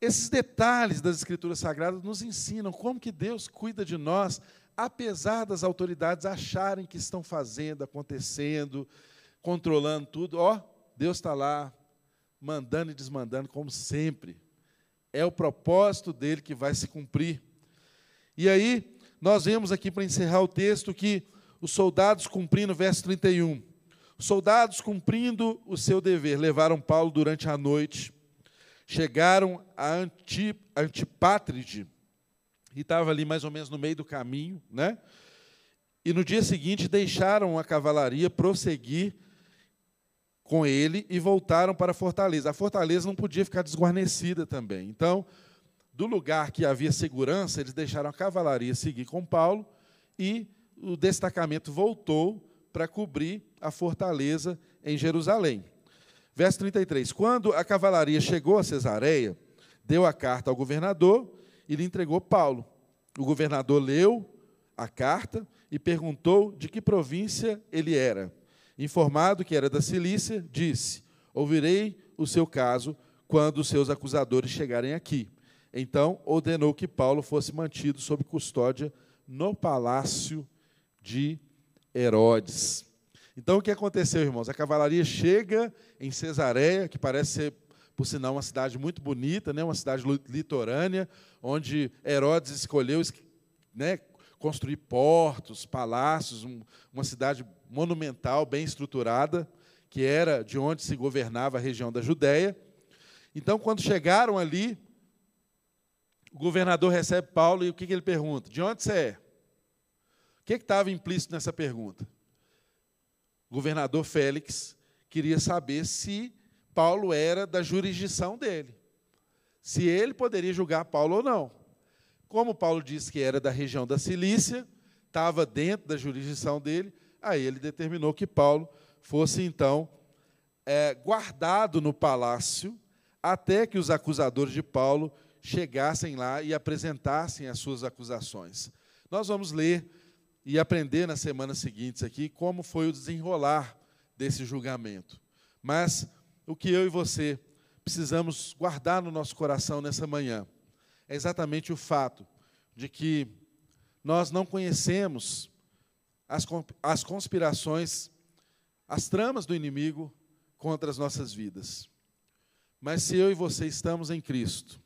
A: esses detalhes das Escrituras Sagradas nos ensinam como que Deus cuida de nós, apesar das autoridades acharem que estão fazendo, acontecendo, controlando tudo. Ó, Deus está lá, mandando e desmandando, como sempre. É o propósito dele que vai se cumprir. E aí, nós vemos aqui para encerrar o texto que os soldados cumprindo, verso 31, os soldados cumprindo o seu dever, levaram Paulo durante a noite, chegaram a Antip, Antipátride, e estava ali mais ou menos no meio do caminho, né? E no dia seguinte deixaram a cavalaria prosseguir com ele e voltaram para a fortaleza. A fortaleza não podia ficar desguarnecida também. Então, do lugar que havia segurança, eles deixaram a cavalaria seguir com Paulo e o destacamento voltou para cobrir a fortaleza em Jerusalém. Verso 33: Quando a cavalaria chegou a Cesareia, deu a carta ao governador e lhe entregou Paulo. O governador leu a carta e perguntou de que província ele era. Informado que era da Cilícia, disse: Ouvirei o seu caso quando os seus acusadores chegarem aqui. Então, ordenou que Paulo fosse mantido sob custódia no palácio de Herodes. Então, o que aconteceu, irmãos? A cavalaria chega em Cesareia, que parece ser, por sinal, uma cidade muito bonita, né? uma cidade litorânea, onde Herodes escolheu né, construir portos, palácios, um, uma cidade monumental, bem estruturada, que era de onde se governava a região da Judéia. Então, quando chegaram ali, o governador recebe Paulo e o que, que ele pergunta? De onde você é? O que estava implícito nessa pergunta? O governador Félix queria saber se Paulo era da jurisdição dele. Se ele poderia julgar Paulo ou não. Como Paulo disse que era da região da Cilícia, estava dentro da jurisdição dele, aí ele determinou que Paulo fosse então é, guardado no palácio até que os acusadores de Paulo chegassem lá e apresentassem as suas acusações. Nós vamos ler e aprender nas semanas seguintes aqui como foi o desenrolar desse julgamento. Mas o que eu e você precisamos guardar no nosso coração nessa manhã é exatamente o fato de que nós não conhecemos as, as conspirações, as tramas do inimigo contra as nossas vidas. Mas se eu e você estamos em Cristo,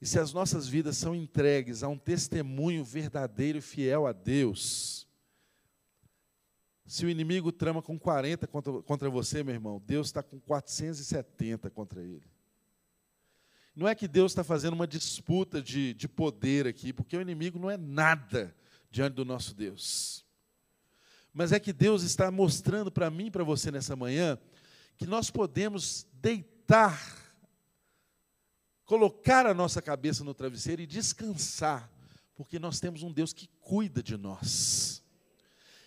A: e se as nossas vidas são entregues a um testemunho verdadeiro e fiel a Deus, se o inimigo trama com 40 contra, contra você, meu irmão, Deus está com 470 contra ele. Não é que Deus está fazendo uma disputa de, de poder aqui, porque o inimigo não é nada diante do nosso Deus. Mas é que Deus está mostrando para mim e para você nessa manhã que nós podemos deitar colocar a nossa cabeça no travesseiro e descansar, porque nós temos um Deus que cuida de nós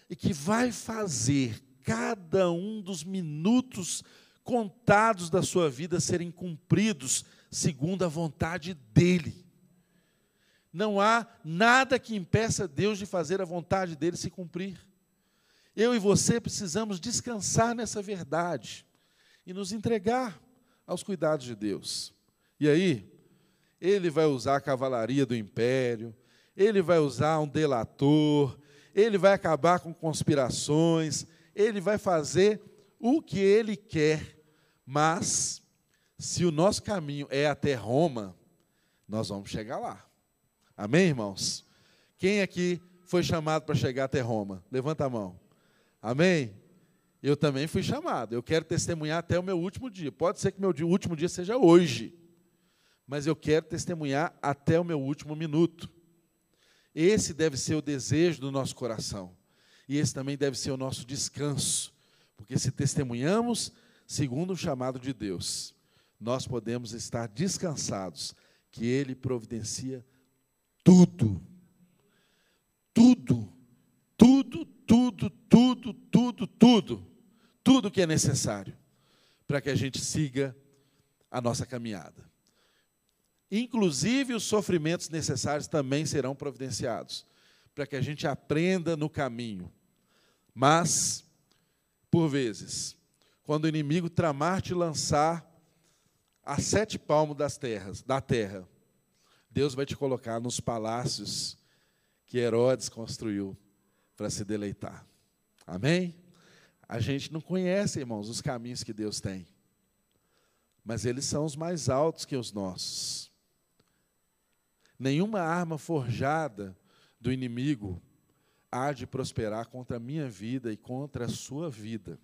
A: e que vai fazer cada um dos minutos contados da sua vida serem cumpridos segundo a vontade dEle. Não há nada que impeça Deus de fazer a vontade dele se cumprir. Eu e você precisamos descansar nessa verdade e nos entregar aos cuidados de Deus. E aí, ele vai usar a cavalaria do império, ele vai usar um delator, ele vai acabar com conspirações, ele vai fazer o que ele quer, mas se o nosso caminho é até Roma, nós vamos chegar lá. Amém, irmãos? Quem aqui foi chamado para chegar até Roma? Levanta a mão. Amém? Eu também fui chamado. Eu quero testemunhar até o meu último dia. Pode ser que meu último dia seja hoje, mas eu quero testemunhar até o meu último minuto. Esse deve ser o desejo do nosso coração. E esse também deve ser o nosso descanso. Porque se testemunhamos segundo o chamado de Deus, nós podemos estar descansados que Ele providencia tudo. Tudo. Tudo, tudo, tudo, tudo, tudo. Que é necessário para que a gente siga a nossa caminhada. Inclusive, os sofrimentos necessários também serão providenciados, para que a gente aprenda no caminho. Mas, por vezes, quando o inimigo tramar te lançar a sete palmos das terras, da terra, Deus vai te colocar nos palácios que Herodes construiu para se deleitar. Amém? A gente não conhece, irmãos, os caminhos que Deus tem, mas eles são os mais altos que os nossos. Nenhuma arma forjada do inimigo há de prosperar contra a minha vida e contra a sua vida.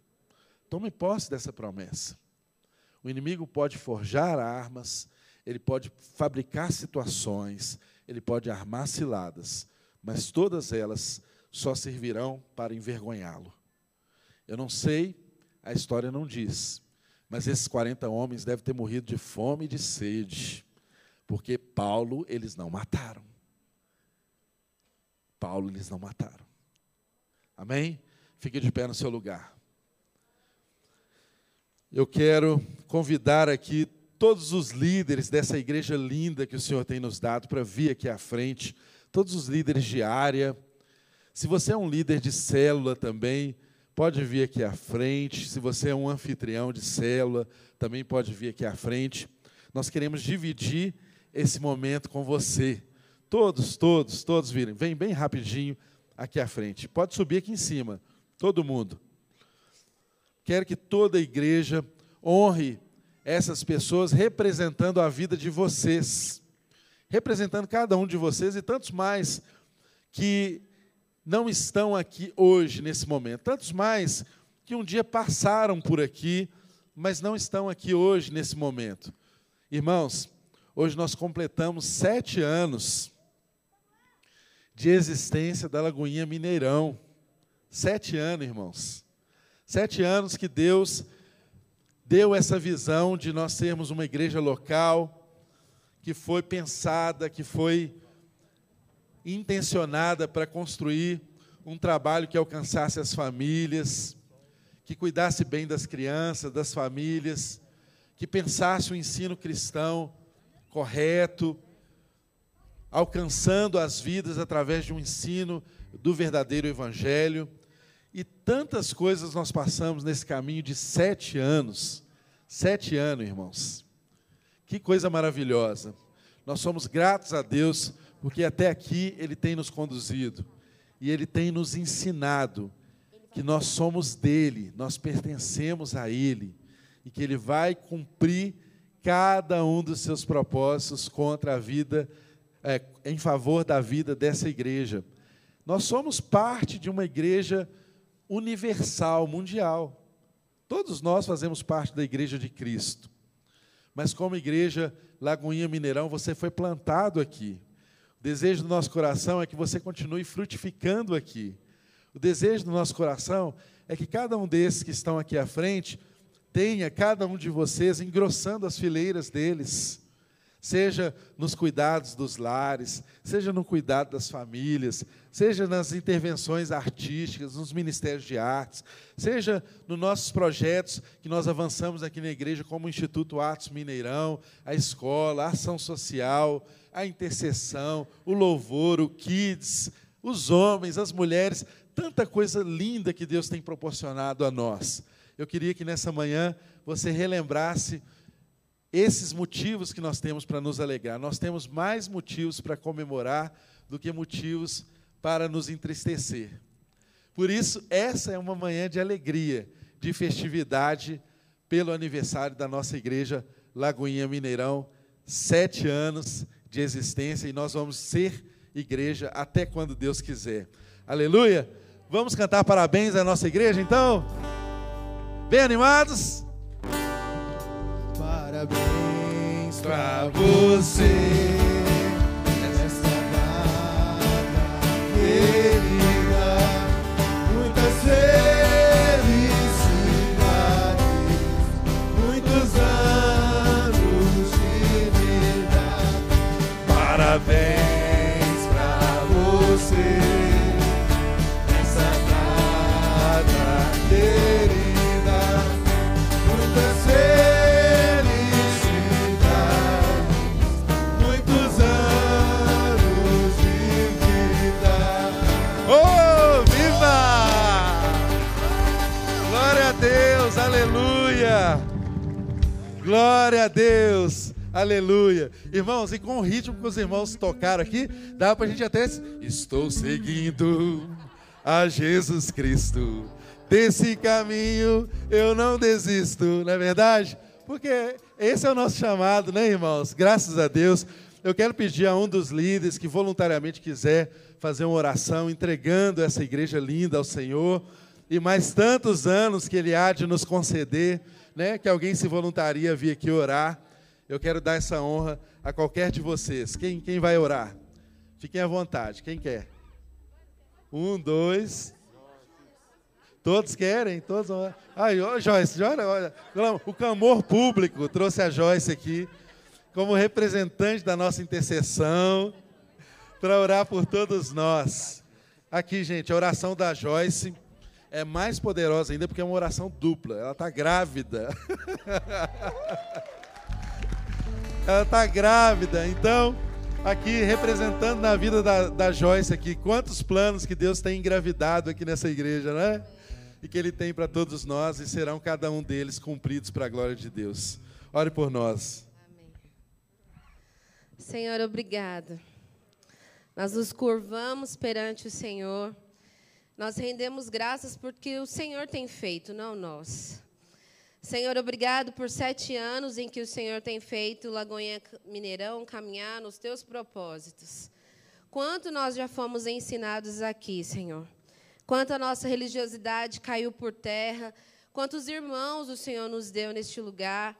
A: Tome posse dessa promessa. O inimigo pode forjar armas, ele pode fabricar situações, ele pode armar ciladas, mas todas elas só servirão para envergonhá-lo. Eu não sei, a história não diz, mas esses 40 homens devem ter morrido de fome e de sede. Porque Paulo eles não mataram. Paulo eles não mataram. Amém? Fique de pé no seu lugar. Eu quero convidar aqui todos os líderes dessa igreja linda que o Senhor tem nos dado para vir aqui à frente, todos os líderes de área. Se você é um líder de célula também, pode vir aqui à frente. Se você é um anfitrião de célula, também pode vir aqui à frente. Nós queremos dividir esse momento com você. Todos, todos, todos virem. Vem bem rapidinho aqui à frente. Pode subir aqui em cima. Todo mundo. Quero que toda a igreja honre essas pessoas representando a vida de vocês. Representando cada um de vocês e tantos mais que não estão aqui hoje, nesse momento. Tantos mais que um dia passaram por aqui, mas não estão aqui hoje, nesse momento. Irmãos, Hoje nós completamos sete anos de existência da Lagoinha Mineirão. Sete anos, irmãos. Sete anos que Deus deu essa visão de nós sermos uma igreja local, que foi pensada, que foi intencionada para construir um trabalho que alcançasse as famílias, que cuidasse bem das crianças, das famílias, que pensasse o ensino cristão correto, alcançando as vidas através de um ensino do verdadeiro Evangelho. E tantas coisas nós passamos nesse caminho de sete anos. Sete anos, irmãos. Que coisa maravilhosa. Nós somos gratos a Deus, porque até aqui Ele tem nos conduzido. E Ele tem nos ensinado que nós somos dele, nós pertencemos a Ele. E que Ele vai cumprir cada um dos seus propósitos contra a vida, é, em favor da vida dessa igreja. Nós somos parte de uma igreja universal, mundial. Todos nós fazemos parte da igreja de Cristo. Mas como igreja Lagoinha Mineirão, você foi plantado aqui. O desejo do nosso coração é que você continue frutificando aqui. O desejo do nosso coração é que cada um desses que estão aqui à frente tenha cada um de vocês engrossando as fileiras deles, seja nos cuidados dos lares, seja no cuidado das famílias, seja nas intervenções artísticas, nos ministérios de artes, seja nos nossos projetos que nós avançamos aqui na igreja, como o Instituto Atos Mineirão, a escola, a ação social, a intercessão, o louvor, o kids, os homens, as mulheres, tanta coisa linda que Deus tem proporcionado a nós eu queria que nessa manhã você relembrasse esses motivos que nós temos para nos alegrar. Nós temos mais motivos para comemorar do que motivos para nos entristecer. Por isso, essa é uma manhã de alegria, de festividade, pelo aniversário da nossa igreja Lagoinha Mineirão, sete anos de existência, e nós vamos ser igreja até quando Deus quiser. Aleluia! Vamos cantar parabéns à nossa igreja, então? Bem animados?
B: Parabéns pra você
A: Glória a Deus, aleluia! Irmãos, e com o ritmo que os irmãos tocaram aqui, dá para a gente até. Estou seguindo a Jesus Cristo. Desse caminho eu não desisto, não é verdade? Porque esse é o nosso chamado, né, irmãos? Graças a Deus. Eu quero pedir a um dos líderes que voluntariamente quiser fazer uma oração entregando essa igreja linda ao Senhor e mais tantos anos que Ele há de nos conceder, né? Que alguém se voluntaria a vir aqui orar. Eu quero dar essa honra a qualquer de vocês. Quem, quem vai orar? Fiquem à vontade. Quem quer? Um, dois. Todos querem, todos. Ai, ô Joyce, olha, olha, o clamor público trouxe a Joyce aqui como representante da nossa intercessão para orar por todos nós. Aqui, gente, a oração da Joyce é mais poderosa ainda porque é uma oração dupla. Ela está grávida. Ela está grávida. Então, aqui representando na vida da, da Joyce aqui, quantos planos que Deus tem engravidado aqui nessa igreja, né? E que Ele tem para todos nós e serão cada um deles cumpridos para a glória de Deus. Ore por nós.
C: Senhor, obrigado. Nós nos curvamos perante o Senhor. Nós rendemos graças porque o Senhor tem feito, não nós. Senhor, obrigado por sete anos em que o Senhor tem feito Lagoinha Mineirão caminhar nos teus propósitos. Quanto nós já fomos ensinados aqui, Senhor. Quanto a nossa religiosidade caiu por terra. Quantos irmãos o Senhor nos deu neste lugar.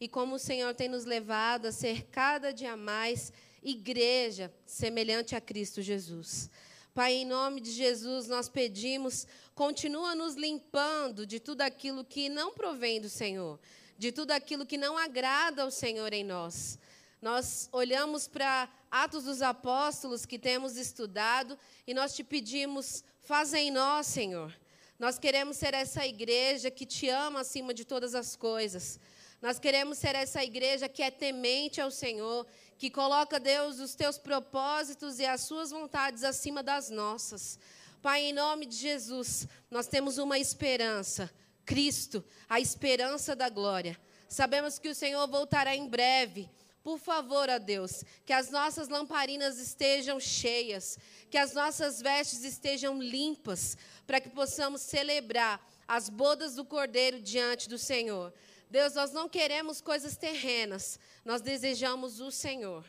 C: E como o Senhor tem nos levado a ser cada dia mais igreja semelhante a Cristo Jesus. Pai, em nome de Jesus, nós pedimos, continua nos limpando de tudo aquilo que não provém do Senhor, de tudo aquilo que não agrada ao Senhor em nós. Nós olhamos para Atos dos Apóstolos que temos estudado e nós te pedimos, faça em nós, Senhor. Nós queremos ser essa igreja que te ama acima de todas as coisas. Nós queremos ser essa igreja que é temente ao Senhor, que coloca, Deus, os teus propósitos e as suas vontades acima das nossas. Pai, em nome de Jesus, nós temos uma esperança. Cristo, a esperança da glória. Sabemos que o Senhor voltará em breve. Por favor, ó Deus, que as nossas lamparinas estejam cheias, que as nossas vestes estejam limpas, para que possamos celebrar as bodas do Cordeiro diante do Senhor. Deus, nós não queremos coisas terrenas, nós desejamos o Senhor.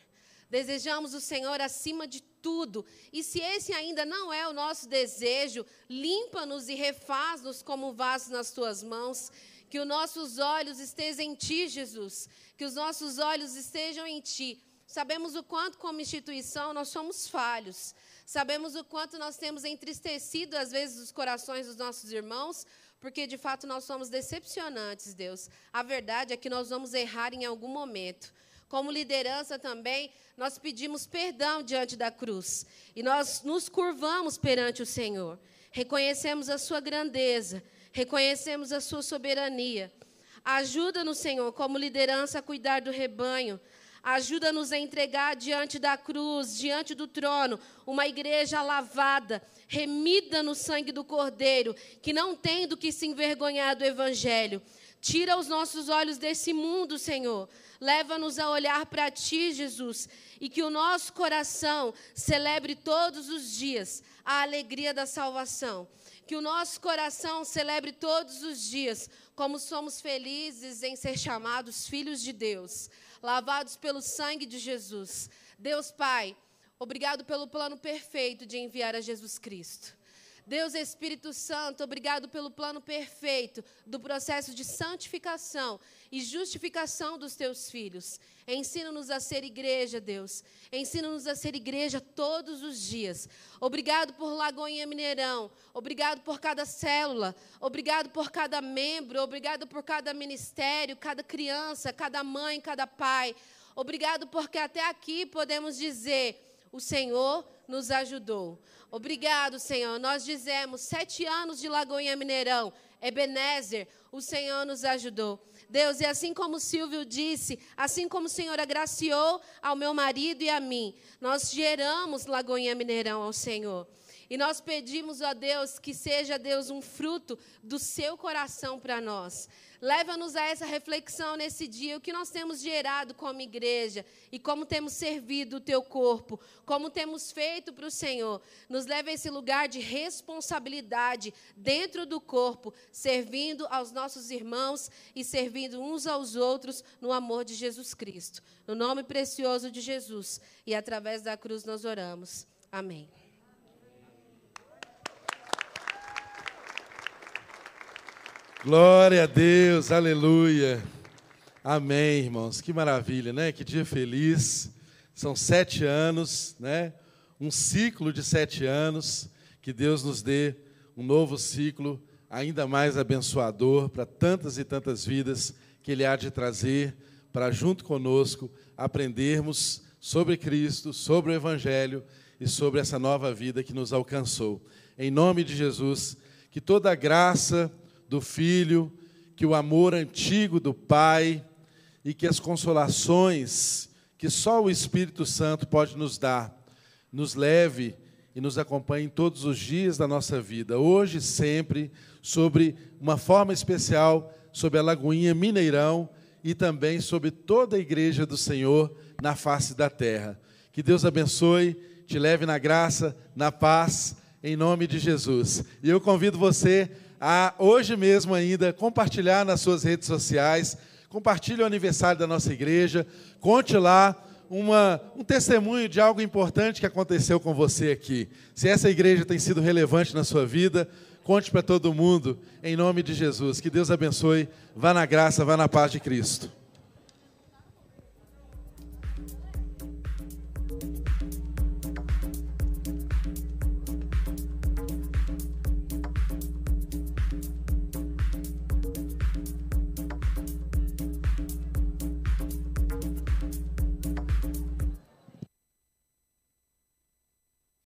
C: Desejamos o Senhor acima de tudo. E se esse ainda não é o nosso desejo, limpa-nos e refaz-nos como vasos nas tuas mãos. Que os nossos olhos estejam em ti, Jesus. Que os nossos olhos estejam em ti. Sabemos o quanto, como instituição, nós somos falhos. Sabemos o quanto nós temos entristecido, às vezes, os corações dos nossos irmãos, porque de fato nós somos decepcionantes, Deus. A verdade é que nós vamos errar em algum momento. Como liderança também, nós pedimos perdão diante da cruz e nós nos curvamos perante o Senhor. Reconhecemos a sua grandeza, reconhecemos a sua soberania. Ajuda-nos, Senhor, como liderança a cuidar do rebanho. Ajuda-nos a entregar diante da cruz, diante do trono, uma igreja lavada, remida no sangue do Cordeiro, que não tem do que se envergonhar do Evangelho. Tira os nossos olhos desse mundo, Senhor. Leva-nos a olhar para Ti, Jesus, e que o nosso coração celebre todos os dias a alegria da salvação. Que o nosso coração celebre todos os dias como somos felizes em ser chamados filhos de Deus, lavados pelo sangue de Jesus. Deus Pai, obrigado pelo plano perfeito de enviar a Jesus Cristo. Deus Espírito Santo, obrigado pelo plano perfeito do processo de santificação e justificação dos teus filhos. Ensina-nos a ser igreja, Deus. Ensina-nos a ser igreja todos os dias. Obrigado por Lagoinha Mineirão. Obrigado por cada célula. Obrigado por cada membro. Obrigado por cada ministério, cada criança, cada mãe, cada pai. Obrigado porque até aqui podemos dizer: o Senhor nos ajudou. Obrigado, Senhor. Nós dizemos sete anos de Lagoinha Mineirão. Ebenezer, o Senhor nos ajudou. Deus, e assim como Silvio disse, assim como o Senhor agraciou ao meu marido e a mim, nós geramos Lagoinha Mineirão ao Senhor. E nós pedimos a Deus que seja, Deus, um fruto do seu coração para nós. Leva-nos a essa reflexão nesse dia, o que nós temos gerado como igreja e como temos servido o teu corpo, como temos feito para o Senhor. Nos leva a esse lugar de responsabilidade dentro do corpo, servindo aos nossos irmãos e servindo uns aos outros no amor de Jesus Cristo. No nome precioso de Jesus e através da cruz nós oramos. Amém.
A: Glória a Deus, aleluia. Amém, irmãos. Que maravilha, né? Que dia feliz. São sete anos, né? Um ciclo de sete anos. Que Deus nos dê um novo ciclo ainda mais abençoador para tantas e tantas vidas que Ele há de trazer para, junto conosco, aprendermos sobre Cristo, sobre o Evangelho e sobre essa nova vida que nos alcançou. Em nome de Jesus, que toda a graça do Filho, que o amor antigo do Pai e que as consolações que só o Espírito Santo pode nos dar, nos leve e nos acompanhe todos os dias da nossa vida, hoje e sempre, sobre uma forma especial, sobre a Lagoinha Mineirão e também sobre toda a igreja do Senhor na face da terra. Que Deus abençoe, te leve na graça, na paz, em nome de Jesus. E eu convido você a hoje mesmo ainda compartilhar nas suas redes sociais, compartilhe o aniversário da nossa igreja, conte lá uma, um testemunho de algo importante que aconteceu com você aqui. Se essa igreja tem sido relevante na sua vida, conte para todo mundo, em nome de Jesus. Que Deus abençoe, vá na graça, vá na paz de Cristo.